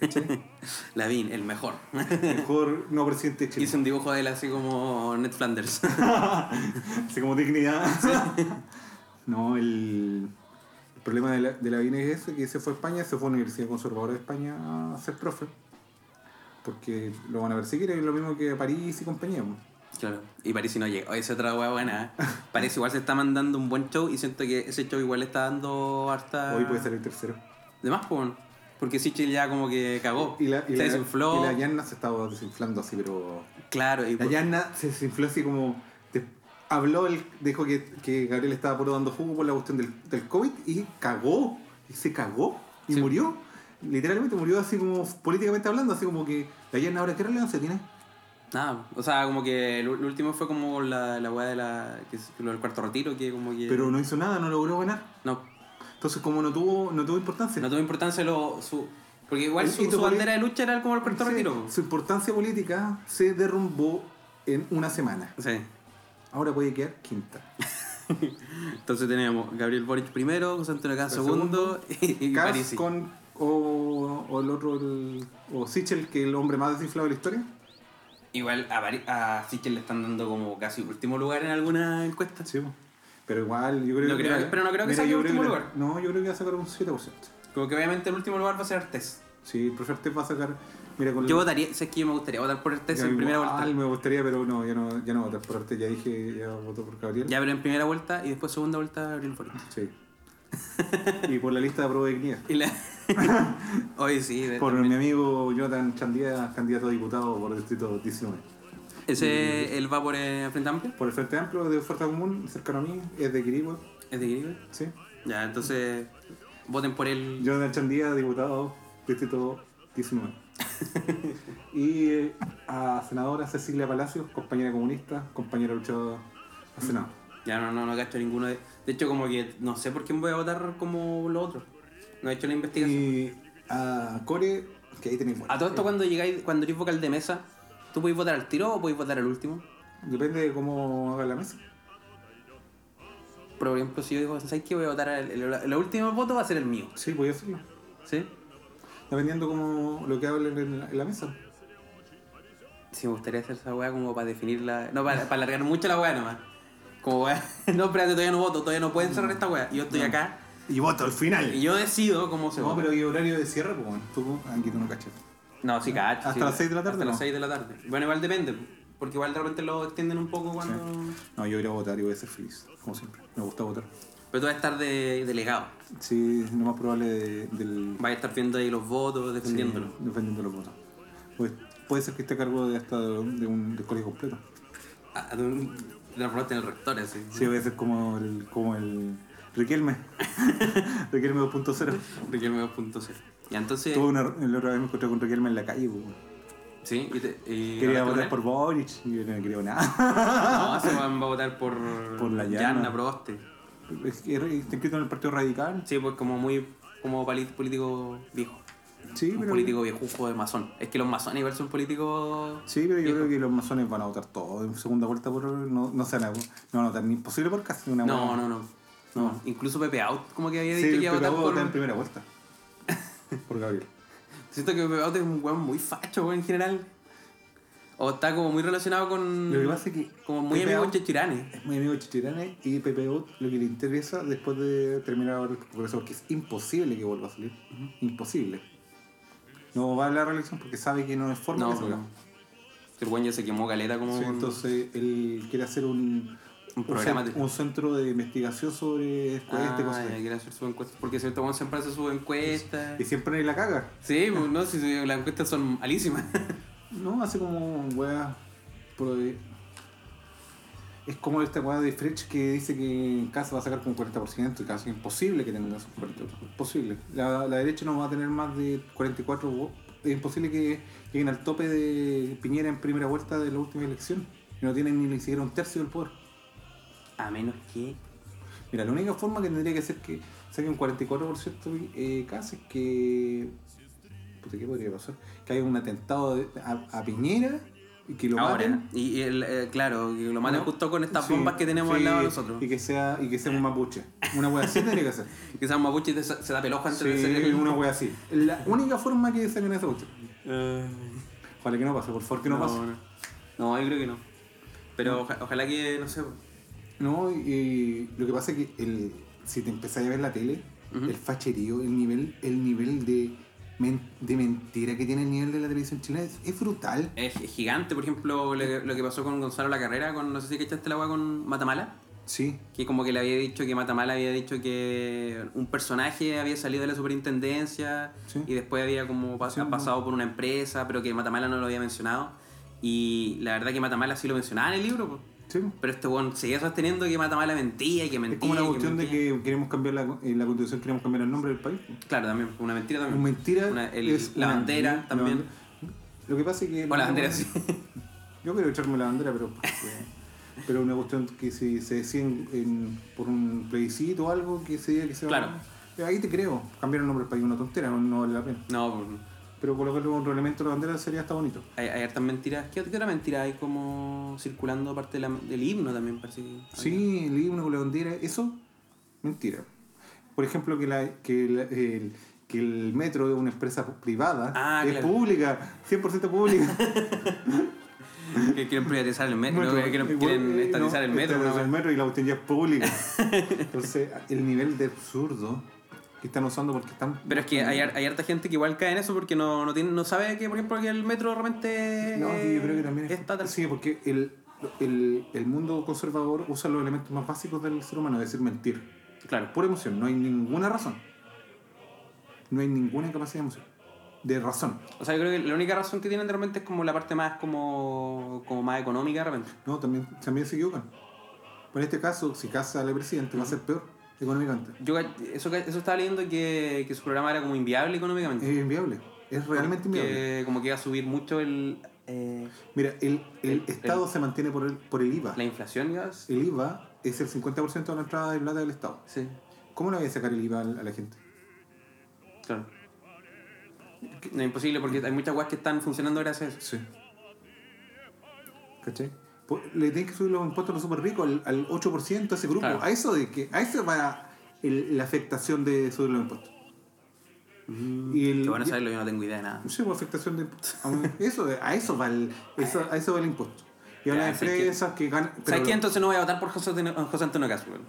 S1: Lavín.
S2: Lavín, el mejor.
S1: Mejor no presidente de Chile.
S2: Hice un dibujo de él así como Ned Flanders.
S1: Así como dignidad. no, el, el problema de la, de la Vine es ese, que se fue a España, se fue a la Universidad Conservadora de España a ser profe. Porque lo van a perseguir, es lo mismo que París y compañía.
S2: Claro. Y París no llega. Esa otra hueá buena. ¿eh? París igual se está mandando un buen show y siento que ese show igual le está dando harta...
S1: Hoy puede salir tercero.
S2: De más, pues. Porque Sichel ya como que cagó.
S1: Y la, y
S2: se
S1: la,
S2: desinfló.
S1: y la Yanna se estaba desinflando así, pero...
S2: Claro. Y
S1: La Yanna se desinfló así como... habló, el, dijo que, que Gabriel estaba puro dando jugo por la cuestión del, del COVID y cagó. Y se cagó y
S2: Sí.
S1: murió. Literalmente murió así como políticamente hablando, así como que la Yanna ahora qué relevancia tiene.
S2: Nada, o sea, como que lo último fue como la, la weá de la. Que es cuarto retiro, que como que.
S1: Pero no hizo nada, no logró ganar.
S2: No,
S1: Entonces como no tuvo, no tuvo importancia.
S2: no tuvo importancia lo, su. Porque igual
S1: El
S2: su, su bandera de lucha era como el cuarto
S1: Sí,
S2: retiro.
S1: Su importancia política se derrumbó en una semana.
S2: Sí.
S1: Ahora puede quedar quinta.
S2: Entonces teníamos Gabriel Boric primero, José Antonio segundo y, Parisi.
S1: con o, o el otro el, o Sichel, que es el hombre más desinflado de la historia.
S2: Igual a, a Sichel le están dando como casi último lugar en alguna encuesta.
S1: Sí. Pero igual yo creo
S2: No
S1: que
S2: creo- pero no creo que saque
S1: yo
S2: último lugar.
S1: No, yo creo que va a sacar un 7%.
S2: Como que obviamente el último lugar va a ser Artés.
S1: Sí, el profesor Tef va a sacar. Mira, con
S2: Yo votaría, sé que yo me gustaría votar por Artés
S1: ya
S2: en primera vuelta.
S1: me gustaría, pero no, ya no, ya no votar por Arte. Ya dije, ya voto por Gabriel.
S2: Ya, pero en primera vuelta y después segunda vuelta Gabriel Boric.
S1: Sí. y por la lista de prueba de dignidad.
S2: Y la... Hoy sí,
S1: Por
S2: también.
S1: mi amigo Jonathan Chandía, candidato a diputado por el distrito 19.
S2: Ese, él va por eh, Frente Amplio,
S1: Por el Frente Amplio de Oferta Común, cercano a mí, es de Quirigua.
S2: es de Quirigüe.
S1: Sí.
S2: Ya, entonces voten por él.
S1: Jonathan Chandía, diputado, distrito 19. y eh, a senadora Cecilia Palacios, compañera comunista, compañera luchadora a Senado.
S2: Ya no, no, no cacho ninguno de. De hecho, como que no sé por quién voy a votar como los otros. No he hecho la investigación.
S1: Y a Core, que ahí tenéis
S2: A todo esto, cuando llegáis, cuando eres vocal de mesa, ¿tú podéis votar al tiro o podéis votar al último?
S1: Depende de cómo haga la mesa.
S2: Por ejemplo, si yo digo, ¿sabes qué? Voy a votar al- el, el, último voto va a ser el mío.
S1: Sí, voy a hacerlo.
S2: ¿Sí?
S1: Dependiendo como lo que hablen en la, en la mesa.
S2: Sí, me gustaría hacer esa weá como para definirla. No, para, para alargar mucho la weá nomás. Como weá. No, espérate, todavía no voto, todavía no pueden cerrar esta weá. Yo estoy
S1: No.
S2: acá
S1: Y voto al final.
S2: y yo decido cómo se
S1: No,
S2: vota.
S1: pero ¿y horario de cierre? Pues bueno, tú, aquí tú no cachas.
S2: No, sí, cacho.
S1: ¿Hasta
S2: sí.
S1: las seis de la tarde,
S2: Hasta
S1: no?
S2: las 6 de la tarde. Bueno, igual depende. Porque igual de repente lo extienden un poco cuando.
S1: No, yo iré a votar y voy a ser feliz, como siempre. Me gusta votar.
S2: Pero tú vas a estar de delegado.
S1: Sí, es lo más probable de- del...
S2: Vas a estar viendo ahí los votos, defendiéndolo.
S1: Sí, defendiendo los votos. Pues, puede ser que esté a cargo de hasta de, un, de un del colegio completo.
S2: Ah, de un- de la en el rector, así.
S1: Sí, voy a ser como el, como el Riquelme. Riquelme 2.0.
S2: Riquelme 2.0. Y entonces.
S1: Tuve una, la otra vez me encontré con Riquelme en la calle. pues.
S2: Sí, y te, y
S1: Quería votar por Boric y yo no creo nada.
S2: No, se van va a votar por.
S1: Por la. Yanna
S2: Proboste.
S1: Es que está inscrito en el Partido Radical.
S2: Sí, pues como muy. Como político viejo.
S1: Sí,
S2: Un
S1: pero,
S2: político viejujo de masón. Es que los masones igual son políticos.
S1: sí, pero yo creo que los masones van a votar todo en segunda vuelta por. No, no se van a, no van a votar ni posible por casi una
S2: No,
S1: buena-
S2: no, no. No, incluso Pepe Out, como que había
S1: Sí,
S2: dicho que iba a votar por.
S1: en primera vuelta. por Gabriel.
S2: Siento que Pepe es un weón muy facho, weón, en general. O está como muy relacionado con.
S1: Lo que pasa es que
S2: Como muy
S1: Pepe
S2: amigo de Chechirane.
S1: Es muy amigo de Chichirane y Pepe Out lo que le interesa después de terminar el Congreso, porque es imposible que vuelva a salir. Imposible. No va a la reelección porque sabe que no es forma
S2: No,
S1: salga.
S2: no. El weón ya se quemó caleta como.
S1: Sí, entonces él quiere hacer un,
S2: Un programa
S1: cen-
S2: de-
S1: un centro de investigación sobre este
S2: Ah,
S1: cosas.
S2: quiere hacer su encuesta. Porque cierto weón siempre hace su encuesta.
S1: Y siempre la caga.
S2: Sí, pues no, si si las encuestas son malísimas.
S1: No, hace como pro- Es como esta weá de Frech que dice que Casa va a sacar con 40% y casi imposible que tenga esos 40%. Imposible. La, la derecha no va a tener más de 44 votos. Es imposible que lleguen al tope de Piñera en primera vuelta de la última elección. Y no tienen ni siquiera un tercio del poder.
S2: A menos que.
S1: Mira, la única forma que tendría que ser que saque un 44% eh, Casa es que. Puta, ¿qué podría pasar? Que haya un atentado de- a, a Piñera y que lo
S2: Ahora.
S1: maten.
S2: Y, y el, eh, claro, que lo maten
S1: ¿no?
S2: justo con estas
S1: Sí,
S2: bombas que tenemos al
S1: sí,
S2: lado de nosotros.
S1: Y que sea, y que sea un mapuche. Una wea así tendría que ser.
S2: Que sea un mapuche y te- se da peloja entre
S1: Sí,
S2: el
S1: una wea así. La única forma que saquen esa cuestión. Ojalá que no pase, por favor que no, pase.
S2: No, no, yo creo que no. Pero oja- ojalá que, no sé.
S1: No, y lo que pasa es que el, si te empezás a ver la tele, el facherío, el nivel, el nivel de, men- de mentira que tiene el nivel de la televisión chilena es, es brutal.
S2: Es gigante, por ejemplo, lo que, lo que pasó con Gonzalo La Carrera, con, no sé si cachaste la weá con Matamala.
S1: Sí.
S2: Que como que le había dicho que Matamala había dicho que un personaje había salido de la superintendencia
S1: Sí.
S2: y después había como pas-
S1: Sí,
S2: pasado por una empresa, pero que Matamala no lo había mencionado. Y la verdad que Matamala sí lo mencionaba en el libro.
S1: Sí.
S2: pero este weón seguía sosteniendo que Matamala mentía y que mentía.
S1: Es como la
S2: que
S1: cuestión de que queremos cambiar la, en la constitución, queremos cambiar el nombre del país.
S2: Claro, también, una mentira también.
S1: Una mentira
S2: Una- el-
S1: es
S2: la
S1: una-
S2: bandera
S1: la
S2: también.
S1: bandera. Lo que pasa es que...
S2: O la bandera, sí.
S1: Yo quiero echarme la bandera, pero... pero una cuestión que si se decide en- en- por un plebiscito o algo, que se diga que se va-
S2: Claro.
S1: Pero Ahí te creo. Cambiar el nombre del país es una tontera, no, no vale la pena.
S2: No, pues,
S1: Pero colocarle un reglamento de la bandera sería hasta bonito.
S2: hay, hay hartas mentiras. ¿Qué, qué otra mentira hay como circulando aparte de la- del himno también? Parece
S1: Sí, el himno con la bandera, eso, mentira. Por ejemplo, que, la, que, la- el, que el metro es una empresa privada,
S2: Ah,
S1: es
S2: claro.
S1: pública, 100% pública.
S2: Que quieren privatizar el metro,
S1: Metro,
S2: que quieren, quieren
S1: eh,
S2: estatizar el metro.
S1: el metro y la cuestión ya es pública. Entonces, el nivel de absurdo que están usando porque están...
S2: Pero es que hay, hay harta gente que igual cae en eso porque no, no, tiene, no sabe que, por ejemplo, que el metro realmente
S1: No, sí, yo creo que también es...
S2: está
S1: Sí, porque el, el, el mundo conservador usa los elementos más básicos del ser humano, es decir, mentir.
S2: Claro.
S1: Pura emoción, no hay ninguna razón. No hay ninguna capacidad de emoción. De razón.
S2: O sea, yo creo que la única razón que tienen de repente es como la parte más como, como más económica de repente.
S1: No, también, también se equivocan. Pero en este caso, si casa al presidente, va a ser peor económicamente.
S2: Yo eso, eso estaba leyendo que, que su programa era como inviable económicamente.
S1: Es inviable. Es realmente inviable.
S2: Como que iba a subir mucho el, eh,
S1: Mira, el, el
S2: El-
S1: Estado se mantiene por el, por el IVA.
S2: la inflación. a-
S1: El IVA es el 50% de la entrada de plata del Estado.
S2: Sí,
S1: ¿Cómo le voy a sacar el IVA a la gente?
S2: claro. No es imposible porque hay muchas weas que están funcionando gracias a eso.
S1: Sí. ¿Cachai? Le tienen que subir los impuestos a los super ricos al, al 8% a ese grupo.
S2: Claro.
S1: A eso de que, a eso va el- la afectación de subir los impuestos. Y el,
S2: Que bueno saberlo, yo no tengo idea de nada.
S1: Sí, pues afectación de impuestos. A Eso, a eso va el, eso, a eso va el impuesto. Y a las
S2: sé que-
S1: empresas que, ganan. pero
S2: ¿Sabes qué? Entonces no voy a votar por José, Antonio- José Antonio Caz, weón.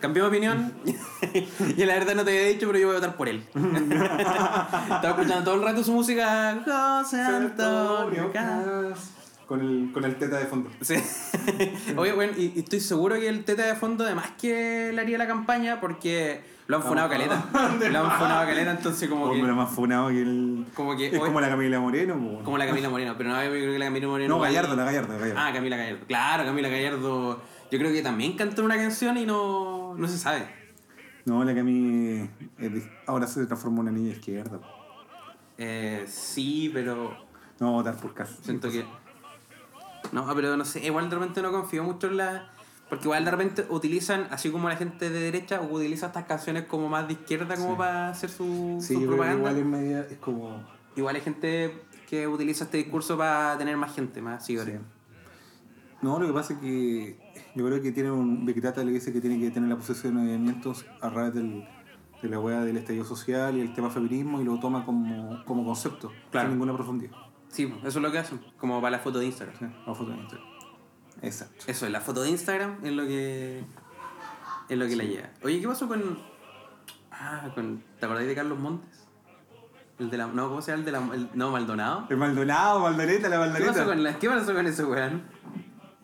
S2: Cambié mi opinión y la verdad no te había dicho, pero yo voy a votar por él. Estaba escuchando todo el rato su música. José Antonio Caz.
S1: Con el, con el teta de fondo.
S2: Sí. Oye, bueno, y, y estoy seguro que el Teta de fondo, además que le haría la campaña, porque lo han funado caleta. Lo han funado caleta, entonces como
S1: Hombre,
S2: que.
S1: más funado que el.
S2: Como que
S1: es
S2: hoy-
S1: como la Camila Moreno. po.
S2: Como la Camila Moreno, pero no, yo creo que la Camila Moreno.
S1: No, Gallardo, la Gallardo, la Gallardo.
S2: Ah, Camila Gallardo. Claro, Camila Gallardo. Yo creo que también cantó una canción y no, no se sabe.
S1: No, la de- ahora se transformó en una niña izquierda. po.
S2: Eh, sí, pero
S1: No votar por caso.
S2: siento que. No, pero no sé, igual de repente no confío mucho en la. Porque igual de repente utilizan, así como la gente de derecha, utiliza estas canciones como más de izquierda como
S1: Sí.
S2: para hacer su,
S1: Sí,
S2: su
S1: yo creo que
S2: propaganda.
S1: igual
S2: Igual,
S1: en media es como.
S2: hay gente que utiliza este discurso para tener más gente, más seguidores.
S1: Sí. No, lo que pasa es que yo creo que tiene un. Bectata le dice que tiene que tener la posesión de movimientos a través del, de la hueá del estallido social y el tema feminismo y lo toma como, como concepto,
S2: Claro.
S1: sin ninguna profundidad.
S2: Sí, eso es lo que hacen, como para la foto de Instagram.
S1: Sí, a foto de Instagram. Exacto.
S2: Eso, la foto de Instagram es lo que. Es lo que la lleva. Oye, ¿qué pasó con. Ah, con. ¿Te acordáis de Carlos Montes? El de la. No, ¿cómo se llama? El de la. el- no, Maldonado.
S1: El Maldonado, Maldoneta, la
S2: ¿Qué pasó
S1: Maldoneta.
S2: con, la, ¿Qué pasó con ese weón?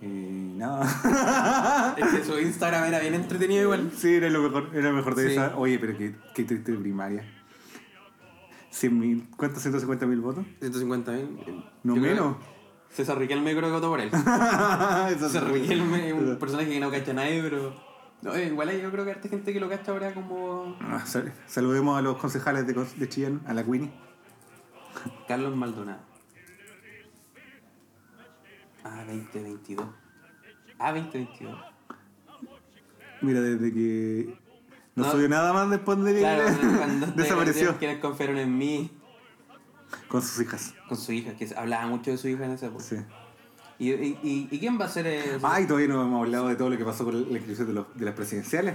S1: Eh, nada.
S2: Es que su Instagram era bien entretenido igual.
S1: Sí, era lo mejor, era lo mejor de
S2: Sí.
S1: esa. Oye, pero qué, qué triste primaria. 100 mil, ¿cuántos? 150 mil votos?
S2: 150 mil.
S1: No menos.
S2: César Riquelme creo que votó por él. César. Riquelme es un personaje que no cacha a nadie, pero. No, eh, igual yo creo que hay gente que lo cacha ahora como.
S1: Ah, sal- Saludemos a los concejales de, de Chillán, a la Winnie.
S2: Carlos Maldonado. Ah, 2022. Ah, 2022.
S1: Mira, desde que no,
S2: No.
S1: subió nada más después de
S2: Claro, cuando
S1: desapareció
S2: quienes confiaron en mí
S1: con sus hijas.
S2: con su hija, que hablaba mucho de su hija en esa época.
S1: Sí.
S2: ¿Y, y, quién va a ser el...
S1: Ay, todavía no hemos hablado de todo lo que pasó con la inscripción de, los- de las presidenciales.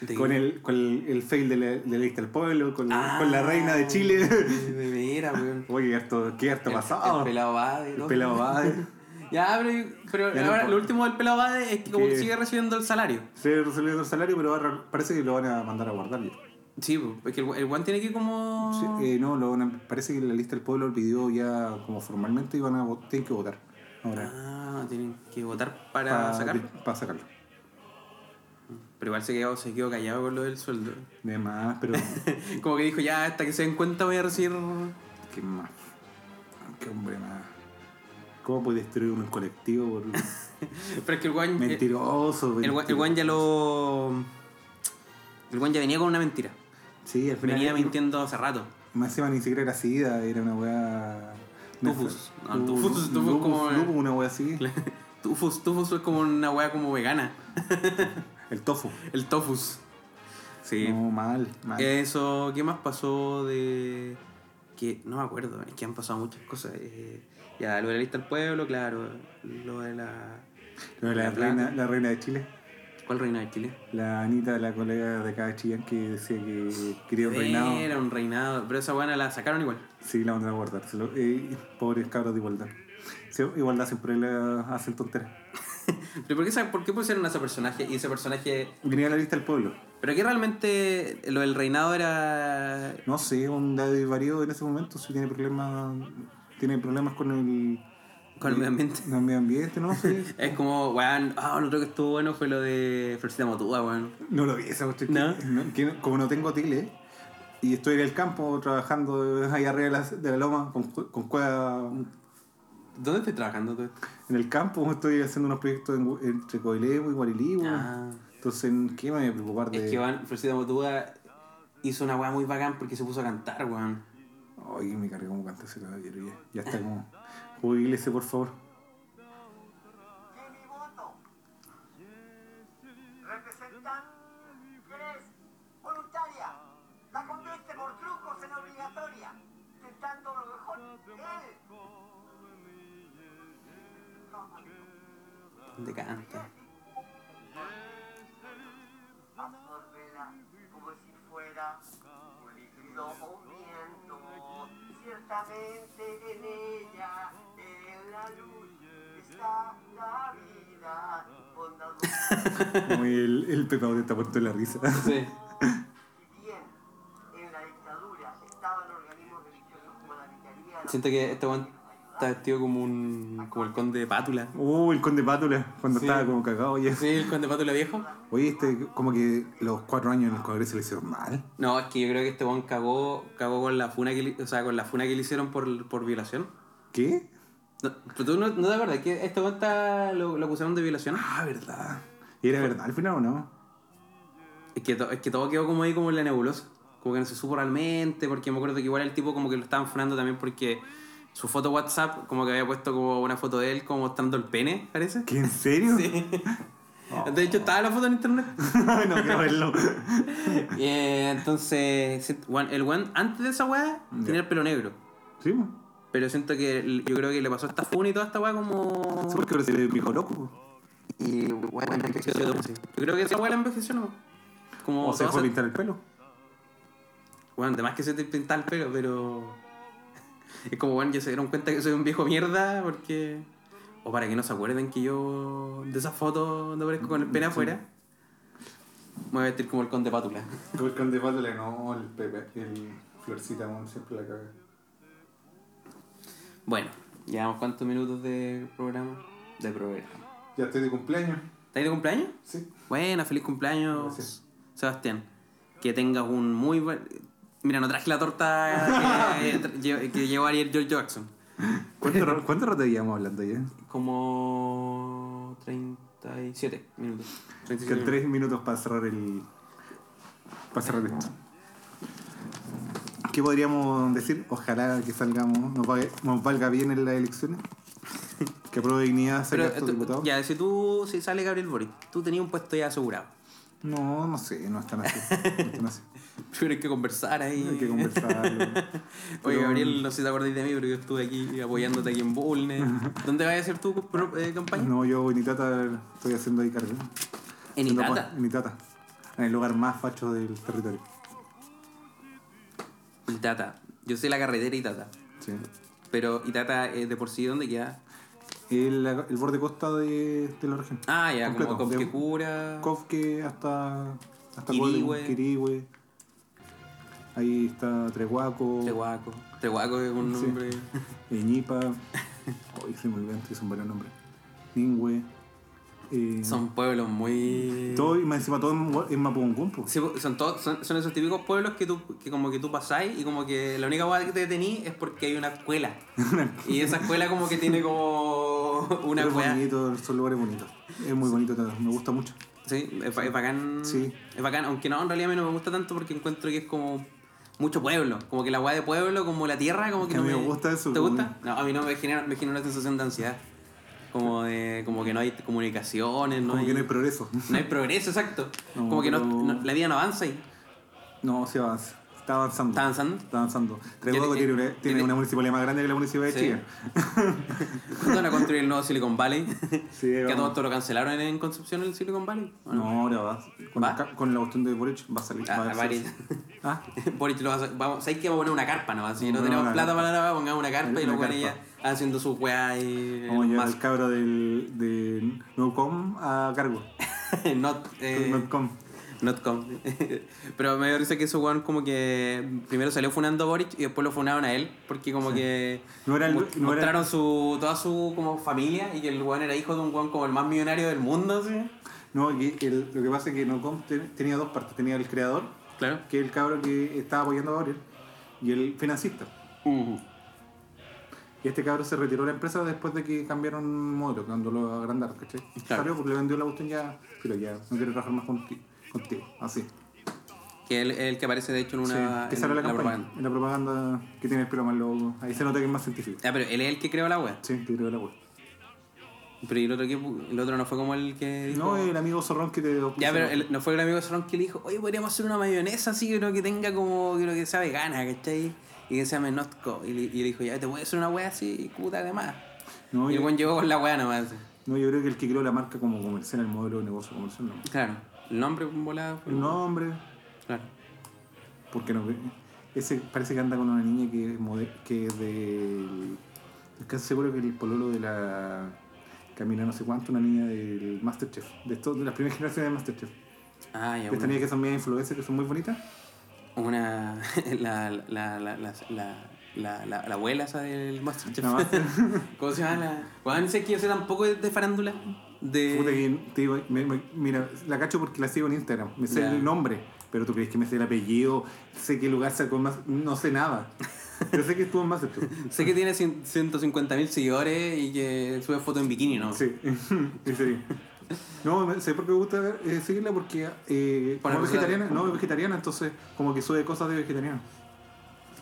S2: de-
S1: Con el, con el, el fail de la, de la lista del pueblo, con,
S2: Ah,
S1: con la reina de Chile.
S2: Veras, weón.
S1: Oye, qué harto, qué harto
S2: El-
S1: pasado.
S2: El pelado Bade.
S1: El pelado Bade.
S2: Ya, pero, pero
S1: Ya no
S2: ahora
S1: importa.
S2: lo último del pelado Bade es que como
S1: Que-
S2: sigue recibiendo el salario.
S1: Se resolvió el salario, pero ahora parece que lo van a mandar a guardar ya.
S2: Sí, pues, es que el, el Juan tiene que como...
S1: Sí, eh, no, lo van a- parece que la lista del pueblo lo pidió ya como formalmente y van a tienen que votar. Ahora.
S2: Ah, tienen que votar para sacarlo.
S1: Para sacarlo.
S2: Pero igual se quedó, se quedó callado con lo del sueldo.
S1: De más, pero.
S2: Como que dijo, ya, hasta que se den cuenta voy a recibir...
S1: qué más. Qué hombre más. ¿Cómo puede destruir un colectivo por
S2: Pero es que el Juan...
S1: mentiroso?
S2: El, Juan- el Juan ya lo... El Juan ya venía con una mentira.
S1: Sí, al final.
S2: Venía mintiendo hace rato.
S1: Más encima ni siquiera era SIDA, era una weá.
S2: Tufus. No,
S1: Lupus,
S2: tufus, tufus
S1: lupus,
S2: como-
S1: lupus, una weá así.
S2: Tufus, Tufus es como una wea como vegana.
S1: El tofu.
S2: El Tofus. Sí.
S1: No, mal, mal.
S2: Eso, ¿qué más pasó de...? Que no me acuerdo, es que han pasado muchas cosas. Eh, ya, lo de la lista del pueblo, claro. Lo de la...
S1: Lo de la, reina, la reina de Chile.
S2: ¿Cuál reina de Chile?
S1: La Anita, la colega de acá de Chillán, que decía que quería un reinado.
S2: Era un reinado, pero esa buena la sacaron igual.
S1: Sí, la mandaron a guardar. Eh, pobres cabros de igualdad. Sí, igualdad siempre le hacen tonteras.
S2: ¿Pero por qué, por qué pusieron a ese personaje? Y ese personaje...
S1: Venía a la lista del pueblo.
S2: ¿Pero que realmente lo del reinado era...
S1: No sé, un David Varío en ese momento si tiene problemas tiene problemas con el
S2: Con el medio ambiente.
S1: el medio ambiente, no sé.
S2: Es como, weón, ah, lo otro que estuvo bueno fue lo de Florcita Motúa, weón.
S1: No lo vi esa cuestión.
S2: ¿No?
S1: que- no, que como no tengo tele y estoy en el campo trabajando ahí arriba de la, de la loma con, con cueva
S2: ¿Dónde estás trabajando tú?
S1: en el campo, estoy haciendo unos proyectos en, entre Coilemo y Guarilí. weón.
S2: Ah.
S1: Entonces, ¿en ¿qué me voy a preocupar de...?
S2: Es que, weón, Florcita Motúa hizo una weá muy bacán porque se puso a cantar, weón.
S1: Ay, me cargué como canta ese caballero. Ya, ya está como. Jubílese, por favor.
S3: que mi voto representan tres voluntaria la convierte por trucos en obligatoria intentando lo mejor él
S2: ¿Dónde canta?
S3: absorbela como si fuera un líquido o ciertamente en ella en la luz está la vida bondadosa
S1: Muy el, el pepado está puesto en la risa.
S2: Sí.
S3: Si bien en la dictadura estaban organismos religiosos como la vicaría, la
S2: Siento que este está vestido como un. como el conde de Pátula.
S1: Uh, el conde Pátula, cuando
S2: Sí.
S1: estaba como cagado ya.
S2: Sí, el conde de Pátula viejo.
S1: Oye, este, como que los cuatro años en el Congreso le hicieron mal.
S2: No, es que yo creo que este weón cagó, cagó con la funa que le, o sea, con la funa que le hicieron por, por violación.
S1: ¿Qué?
S2: No, pero tú no, no te acuerdas que este está, lo, lo acusaron de violación.
S1: Ah, verdad. ¿Y era verdad al final o no?
S2: Es que, to- es que todo quedó como ahí como en la nebulosa. Como que no se supo realmente, porque me acuerdo que igual el tipo como que lo estaban funando también porque su foto WhatsApp como que había puesto como una foto de él como mostrando el pene, parece.
S1: ¿Qué, en serio?
S2: Sí. De hecho estaba la foto en internet.
S1: No quiero verlo.
S2: Y, eh, entonces, el weón antes de esa weá tenía el pelo negro.
S1: Sí.
S2: Pero siento que yo creo que le pasó esta funa y toda esta weá como...
S1: Sí, porque se le dijo loco.
S2: Y bueno, envejeció todo. Yo creo que esa weá la envejeció, ¿no? Como
S1: O se
S2: esas-
S1: pintar el pelo.
S2: Bueno, además que se te pinta el pelo, pero. Es como, bueno, ya se dieron cuenta que soy un viejo mierda porque. O para que no se acuerden que yo. De esas fotos donde aparezco con el pene afuera. Me voy a vestir como el conde Pátula.
S1: El conde Pátula, no, el Pepe, el Florcita, bueno, siempre la caga.
S2: Bueno, llevamos cuántos minutos de programa? De programa.
S1: Ya estoy de cumpleaños.
S2: ¿Estás de cumpleaños?
S1: Sí.
S2: Buena, feliz cumpleaños,
S1: Gracias.
S2: Sebastián. Que tengas un muy buen. Mira, no traje la torta que, que, que llevó ayer George Jackson.
S1: ¿Cuánto, cuánto rato llevamos hablando ya?
S2: Como 37 minutos. 37
S1: Quedan
S2: minutos.
S1: tres minutos para cerrar el. Para cerrar esto. ¿Qué podríamos decir? Ojalá que salgamos, nos, valga, nos valga bien en las elecciones. Que apruebe dignidad ser estos diputados.
S2: ya, si tú, si sale Gabriel Boric, tú tenías un puesto ya asegurado.
S1: No, no sé, no están así. No están así.
S2: Hay que conversar ahí.
S1: Hay que conversarlo.
S2: Oye, Gabriel, no sé si te acordáis de mí, pero yo estuve aquí apoyándote aquí en Bulne. ¿Dónde vas a hacer tu eh, campaña?
S1: No, yo en Itata estoy haciendo ahí cargo.
S2: En Itata.
S1: En Itata. En el lugar más facho del territorio.
S2: Itata. Yo sé la carretera Itata.
S1: Sí.
S2: Pero Itata eh, de por sí, ¿dónde queda?
S1: El, el borde costa de, de la región.
S2: Ah, ya,
S1: Completo,
S2: como Copquecura.
S1: Cofque hasta. hasta
S2: Quirihue.
S1: Quirihue. Ahí está Trehuaco.
S2: Trehuaco. Trehuaco es un
S1: Sí.
S2: nombre.
S1: Ñipa. Hoy se me olvidan, sí, son varios nombres. Ningüe. Eh,
S2: Son pueblos muy.
S1: todo, y más encima todo Mapudungun, po.
S2: Sí, son, son, son esos típicos pueblos que, tú, que como que tú pasáis y como que la única cosa que te detenís es porque hay una escuela. y esa escuela como que tiene como una
S1: es bonito, son lugares bonitos. Es muy bonito todo, me gusta mucho.
S2: Sí, es, ba- es bacán.
S1: Sí.
S2: Es bacán, aunque no, en realidad a mí no me gusta tanto porque encuentro que es como mucho pueblo. Como que la weá de pueblo, como la tierra, como que no me...
S1: me gusta eso,
S2: ¿Te gusta? No, a mí no me genera, me genera una sensación de ansiedad. Como de, como que no hay comunicaciones, no
S1: Como
S2: hay...
S1: que no hay progreso.
S2: no hay progreso, exacto.
S1: No,
S2: como que no, la vida no avanza ahí.
S1: No, sí avanza. Está avanzando.
S2: ¿Está avanzando?
S1: Está avanzando.
S2: Ya
S1: tiene,
S2: tiene-
S1: una, tiene una municipalidad más grande que la municipalidad de
S2: Sí.
S1: Chile.
S2: ¿Cuándo van a construir el nuevo Silicon Valley?
S1: Sí,
S2: que a todo esto lo cancelaron en Concepción el Silicon Valley. ¿o
S1: No, ahora va. Con,
S2: ¿Va?
S1: la con la cuestión de Boric va a salir.
S2: Ah,
S1: va a
S2: Boric.
S1: Ah,
S2: Boric lo va a hacer- vamos, ¿sabes qué? Vamos a poner una carpa nomás. Si no
S1: a
S2: tenemos plata para nada, pongamos una carpa y buenos
S1: carpa.
S2: ya haciendo sus weas y.
S1: vamos a al cabro del, de Nocom a cargo.
S2: not, eh,
S1: Notcom.
S2: Pero me dio risa que ese weón como que primero salió funando a Boric y después lo funaron a él porque como que
S1: No era el-
S2: mo-
S1: no era-
S2: mostraron su, toda su como familia y que el weón era hijo de un weón como el más millonario del mundo, ¿sí?
S1: No, que el- lo que pasa es que te- tenía dos partes. Tenía el creador,
S2: Claro.
S1: que es el cabro que estaba apoyando a Boric, y el financista. Y este cabro se retiró de la empresa después de que cambiaron modelo, cuando lo agrandaron, ¿cachai?
S2: Claro.
S1: Salió porque le vendió la cuestión ya, pero ya no quiere trabajar más conti- contigo, así.
S2: Que él es el que aparece de hecho en
S1: Sí,
S2: una.
S1: que
S2: en
S1: sale la
S2: la
S1: campaña.
S2: propaganda.
S1: En la propaganda que tiene el pelo más loco. Ahí se nota que es más científico.
S2: Ah, pero él es el que creó la wea.
S1: Sí, que creo la web.
S2: Pero ¿y el otro, que, el otro no fue como el que dijo.
S1: No, el amigo zorrón que te.
S2: Ya, pero el- no fue el amigo de Cerrón que le dijo, oye, podríamos hacer una mayonesa así, pero que tenga como, que, que sea vegana, ¿cachai? Y que se llame Notco. Y le, y le dijo, ya, te voy a hacer una wea así, puta, además.
S1: No,
S2: y el buen llegó con la wea nomás.
S1: no, yo creo que el que creó la marca como comercial, el modelo de negocio comercial, no.
S2: Claro, el nombre volado.
S1: El nombre,
S2: Claro.
S1: porque no. Ese parece que anda con una niña que es, mode- que es del. Es casi seguro que el pololo de la. Camila no sé cuánto, una niña del Masterchef. De, esto, de las primeras generaciones de Masterchef.
S2: Ah, ya,
S1: De estas niñas que son media influencers, que son muy bonitas.
S2: Una. La, la, la, la, la, la, la, la abuela esa del Masterchef.
S1: Master-
S2: ¿Cómo se llama la.? Bueno, no sé que yo sé tampoco de farándula. De.
S1: Puta que te digo, me- me- mira, la cacho porque la sigo en Instagram. Me sé el nombre, pero tú crees que me sé el apellido, sé qué lugar sacó más. No sé nada. Yo sé que estuvo en Masterchef.
S2: Sé que tiene 150.000 seguidores y que sube fotos en bikini, ¿no?
S1: Sí, en serio. No, sé por qué me gusta ver- eh, seguirla porque eh, como es vegetariana, no es vegetariana, entonces como que sube cosas de vegetariano.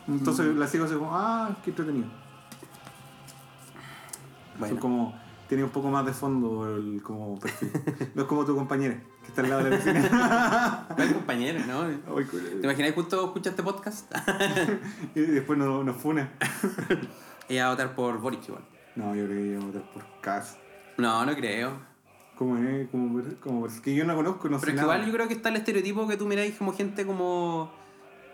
S1: Entonces
S2: Mm.
S1: la sigo así como, ah, qué entretenido.
S2: Bueno.
S1: Son como, tiene un poco más de fondo el como perfil. no es como tu compañera, que está al lado de la piscina.
S2: ¿Cuál compañero, no?
S1: Ay,
S2: ¿Te imaginas justo escucha este podcast?
S1: y después nos, nos funa.
S2: Ella va a votar por Boric igual.
S1: No, yo creo que iba a votar por Cas.
S2: No, no creo.
S1: Como es, como, como es que yo no conozco, no
S2: Pero
S1: sé nada.
S2: igual yo creo que está el estereotipo que tú miráis como gente como.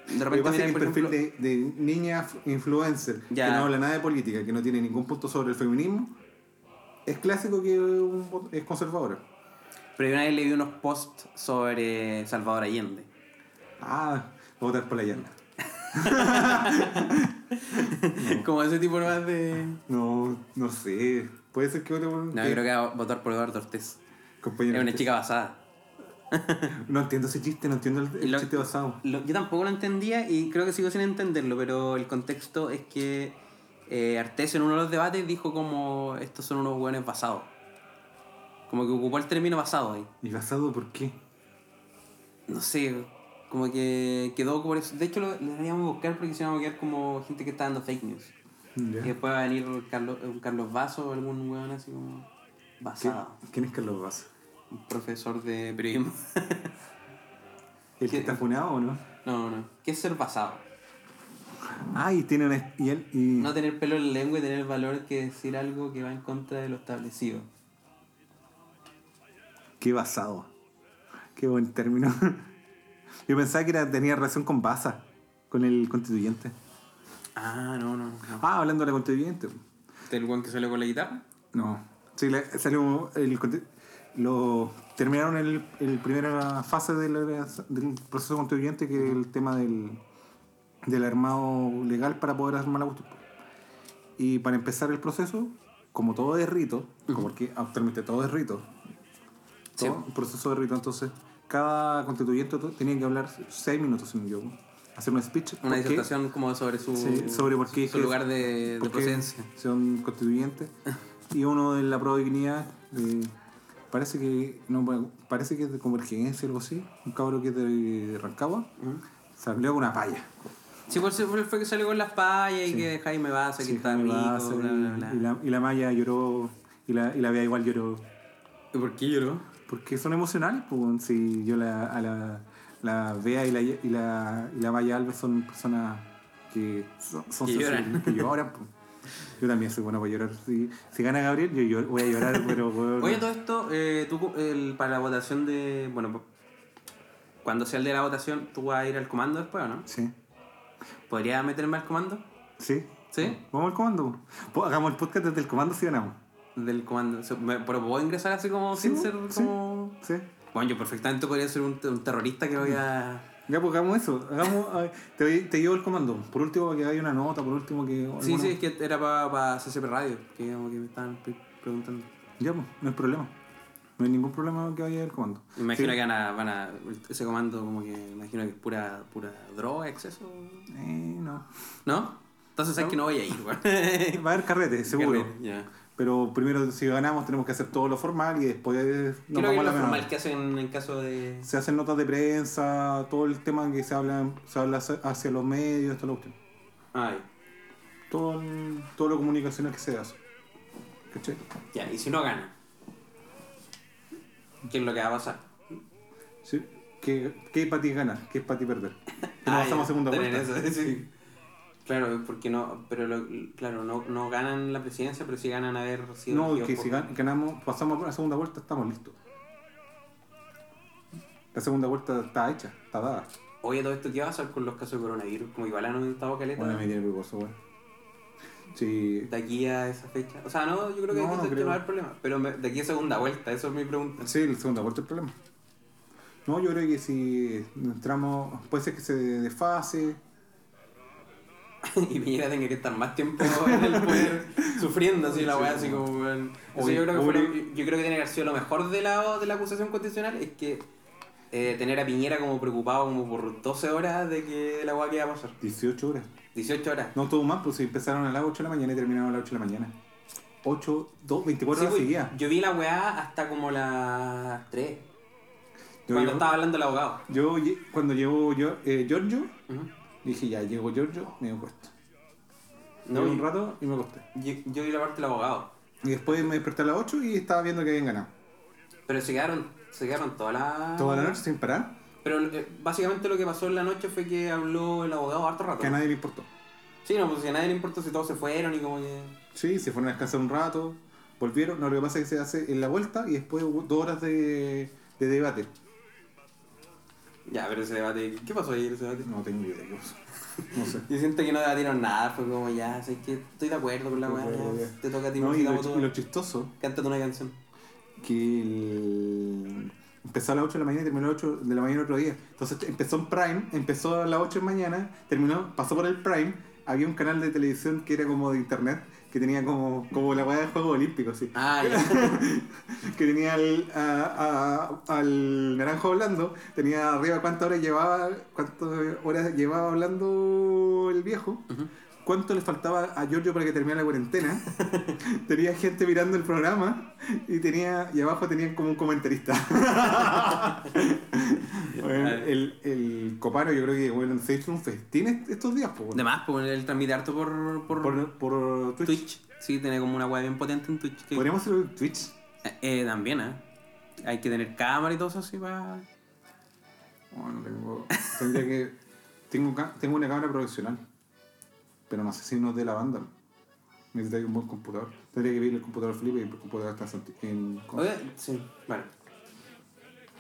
S2: De repente miráis,
S1: el
S2: por
S1: perfil
S2: ejemplo.
S1: de, de niña influencer
S2: Ya.
S1: que no habla nada de política, que no tiene ningún punto sobre el feminismo, es clásico que un es conservadora.
S2: Pero yo una vez leí unos posts sobre Salvador Allende.
S1: Ah, votar por la llana.
S2: Como ese tipo más de.
S1: No, no sé. Puede ser que vote por.
S2: No, yo creo que va a votar por Eduardo Ortiz.
S1: compañero.
S2: Es una chica basada.
S1: No entiendo ese chiste, no entiendo el, el
S2: Lo-
S1: chiste basado.
S2: Lo- yo tampoco lo entendía y creo que sigo sin entenderlo, pero el contexto es que eh, en uno de los debates dijo como estos son unos hueones basados. Como que ocupó el término basado ahí.
S1: ¿Y basado por qué?
S2: No sé, como que quedó por eso. De hecho, lo, lo deberíamos buscar porque se vamos a quedar como gente que está dando fake news.
S1: Ya.
S2: Y después va a venir Carlos, un Carlos Vaso o algún hueón así como
S1: ¿Qué-
S2: basado.
S1: ¿Quién es Carlos Basso?
S2: Un profesor de periodismo.
S1: ¿El que está funado o no?
S2: no, no. ¿Qué es ser basado?
S1: Ah, y tiene una. Y él. Y...
S2: No tener pelo en la lengua y tener el valor que decir algo que va en contra de lo establecido.
S1: Qué basado. Qué buen término. Yo pensaba que era, tenía relación con Baza, con el constituyente.
S2: Ah, no, no. no.
S1: Ah, hablando de la constituyente.
S2: ¿Del guan que salió con la guitarra?
S1: No. Sí, le- salió el lo terminaron el, el primera fase de la- del proceso constituyente que es el tema del, del armado legal para poder armar la constitución. Y para empezar el proceso, como todo es rito, como porque actualmente todo es rito,
S2: Sí.
S1: todo un proceso de rito, entonces cada constituyente tenía que hablar seis minutos, si no me equivoco, hacer un speech.
S2: Una disertación como sobre su,
S1: Sí, sobre por qué
S2: su lugar de, de procedencia.
S1: Son constituyentes. y uno de la prueba de dignidad, eh, parece que no parece que es de convergencia o algo así, un cabro que es de Rancagua, salió con una palla.
S2: Sí, por eso fue que salió con las payas y que Jaime Baza, que
S1: Sí,
S2: está
S1: Jaime
S2: rico,
S1: Baza,
S2: bla, bla, bla.
S1: Y, la, y la Maya lloró, y la, y la Bea igual lloró.
S2: ¿Y por qué lloró?
S1: Porque son emocionales, pues si yo la, a la, la Bea y la, y la, y la Maya Alves son personas que son, son
S2: Que lloran.
S1: que lloran. pues. Yo también soy bueno para llorar. Si, si gana Gabriel, yo, llor- voy a llorar, pero... weón,
S2: Oye, todo esto, eh, tú el, para la votación de. Bueno, cuando sea el de la votación, ¿tú vas a ir al comando después o no?
S1: Sí,
S2: ¿Podrías meterme al comando?
S1: sí.
S2: ¿Sí?
S1: Vamos al comando. Hagamos el podcast desde el comando si ganamos.
S2: Del comando. ¿Pero puedo ingresar así como
S1: Sí,
S2: sin ser
S1: sí.
S2: como.?
S1: Sí.
S2: Bueno, yo perfectamente podría ser un, un terrorista que voy a.
S1: Ya, pues hagamos eso. Hagamos, a ver, te, te llevo el comando. Por último, que haya una nota. Por último, que.
S2: Sí,
S1: alguna-
S2: sí, es que era para CCP Radio, que que me estaban pre- preguntando.
S1: Ya, pues, no hay problema. No hay ningún problema que vaya el comando.
S2: Me imagino
S1: Sí.
S2: que van a, van a. Ese comando, como que. Me imagino que es pura, pura droga, exceso.
S1: Eh, no.
S2: ¿No? Entonces sabes que no voy a ir, weón.
S1: Va a haber carrete, seguro. Pero primero, si ganamos, tenemos que hacer todo lo formal y después nos
S2: que
S1: vamos a
S2: lo
S1: la
S2: formal que hacen en caso de.
S1: Se hacen notas de prensa, todo el tema que se habla, se habla hacia- los medios, todo lo,
S2: Ay,
S1: todo, todo lo comunicacional que se hace. ¿Cachai?
S2: ya, y si no gana. ¿Qué es lo que va a pasar?
S1: Sí. ¿Qué, ¿Qué es para ti ganar? ¿Qué es para ti perder? Que
S2: Ah,
S1: nos pasamos
S2: ya,
S1: a segunda vuelta.
S2: eso, sí. Claro, porque no, pero lo- claro, no, no ganan la presidencia, pero sí ganan haber sido
S1: No, que
S2: por-
S1: si gan- ganamos, pasamos a la segunda vuelta, estamos listos. La segunda vuelta está hecha, está dada.
S2: Oye, todo esto, ¿qué va a pasar con los casos de coronavirus? Como igual han aumentado caleta
S1: Bueno, me tiene preocuposo, weón. Sí.
S2: de aquí a esa fecha. O sea, no, yo creo que,
S1: No,
S2: aquí va a haber problema. Pero me- de aquí a segunda vuelta, eso es mi pregunta.
S1: Sí, la segunda vuelta es el problema. No, yo creo que si entramos, puede ser que se desfase.
S2: y Piñera tenga que estar más tiempo en el poder sufriendo así la weá, así como. Eso
S1: Oye,
S2: yo, creo que fue lo-
S1: oye.
S2: yo creo que tiene que haber sido lo mejor de la, de la acusación constitucional, es que eh, tener a Piñera como preocupado como por 12 horas de que la weá que iba a pasar.
S1: 18 horas.
S2: 18 horas.
S1: No, todo más, pues si empezaron a las 8 de la mañana y terminaron a las 8 de la mañana. 8, 2, 24
S2: Sí,
S1: horas
S2: pues,
S1: seguidas.
S2: yo vi la weá hasta como las 3.
S1: Yo,
S2: cuando
S1: yo-
S2: estaba hablando el abogado.
S1: yo cuando llegó yo, eh, Giorgio, dije ya, llegó Giorgio, me acuesto.
S2: No,
S1: un rato y me acosté.
S2: Yo, yo vi la parte del abogado.
S1: Y después me desperté a las 8 y estaba viendo que habían ganado.
S2: Pero se quedaron, se quedaron toda la.
S1: Toda la noche sin parar,
S2: Pero eh, básicamente lo que pasó en la noche fue que habló el abogado harto rato.
S1: que a nadie le importó.
S2: Sí, no, pues si a nadie le importa si todos se fueron y como que.
S1: Sí, se fueron a descansar un rato, volvieron. No, lo que pasa es que se hace en la vuelta y después hubo dos horas de, de debate.
S2: Ya, pero ese debate. ¿Qué pasó ayer ese debate?
S1: No tengo idea, qué pasó. No sé.
S2: Yo siento que no debatieron nada, fue como ya, sé que estoy de acuerdo con la weá, te toca a ti,
S1: No, y,
S2: Marcelo,
S1: lo, y lo chistoso,
S2: cántate una canción.
S1: que el- empezó a las 8 de la mañana y terminó a las 8 de la mañana otro día. Entonces empezó en Prime, empezó a las 8 de la mañana, terminó, pasó por el Prime, había un canal de televisión que era como de internet, que tenía como, como la weá de Juegos Olímpicos, así.
S2: Ah,
S1: que tenía al, a- a- al naranjo hablando, tenía arriba cuántas horas llevaba, cuántas horas llevaba hablando el viejo. Cuánto le faltaba a Giorgio para que terminara la cuarentena. tenía gente mirando el programa y tenía y abajo tenían como un comentarista. Bueno, el, el copano yo creo que bueno, se hizo un festín estos días, pues,
S2: De más, pues él transmite harto por, por,
S1: por, por Twitch.
S2: Twitch. Sí, tiene como una weá bien potente en Twitch.
S1: Podríamos hacerlo en Twitch.
S2: Eh, eh, también, ¿eh? Hay que tener cámara y todo eso así para.
S1: Bueno, tengo, tendría que. Tengo, tengo una cámara profesional. Pero no sé si nos de la banda. Necesitaría un buen computador. Tendría que pedirle el computador Felipe y el computador está en.
S2: Oye, sí, vale.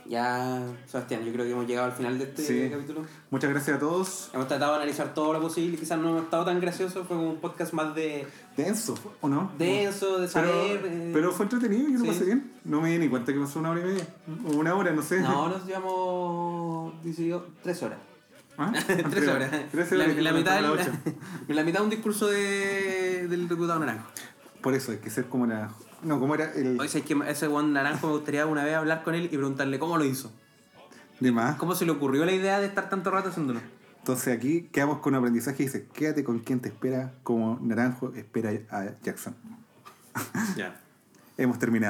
S2: Ya, Sebastián, yo creo que hemos llegado al final de este
S1: Sí.
S2: capítulo.
S1: Muchas gracias a todos.
S2: Hemos tratado de analizar todo lo posible, quizás no hemos estado tan gracioso, fue como un podcast más de
S1: Denso, ¿o no?
S2: denso, de
S1: Pero,
S2: saber. eh,
S1: pero fue entretenido, yo lo
S2: sí.
S1: pasé bien. No me di ni cuenta que pasó una hora y media. O una hora, no sé.
S2: No, nos llevamos 18, 3 horas.
S1: ¿Ah?
S2: Tres horas.
S1: Tres
S2: La,
S1: horas.
S2: la mitad, la mitad de un discurso de, del diputado Naranjo.
S1: Por eso hay que ser como la. No, como era el.
S2: Oye, es que ese Juan Naranjo me gustaría una vez hablar con él y preguntarle cómo lo hizo.
S1: De más.
S2: ¿Cómo se le ocurrió la idea de estar tanto rato haciéndolo?
S1: Entonces aquí quedamos con un aprendizaje y dice: quédate con quien te espera, como Naranjo espera a Jackson.
S2: Ya.
S1: Hemos terminado.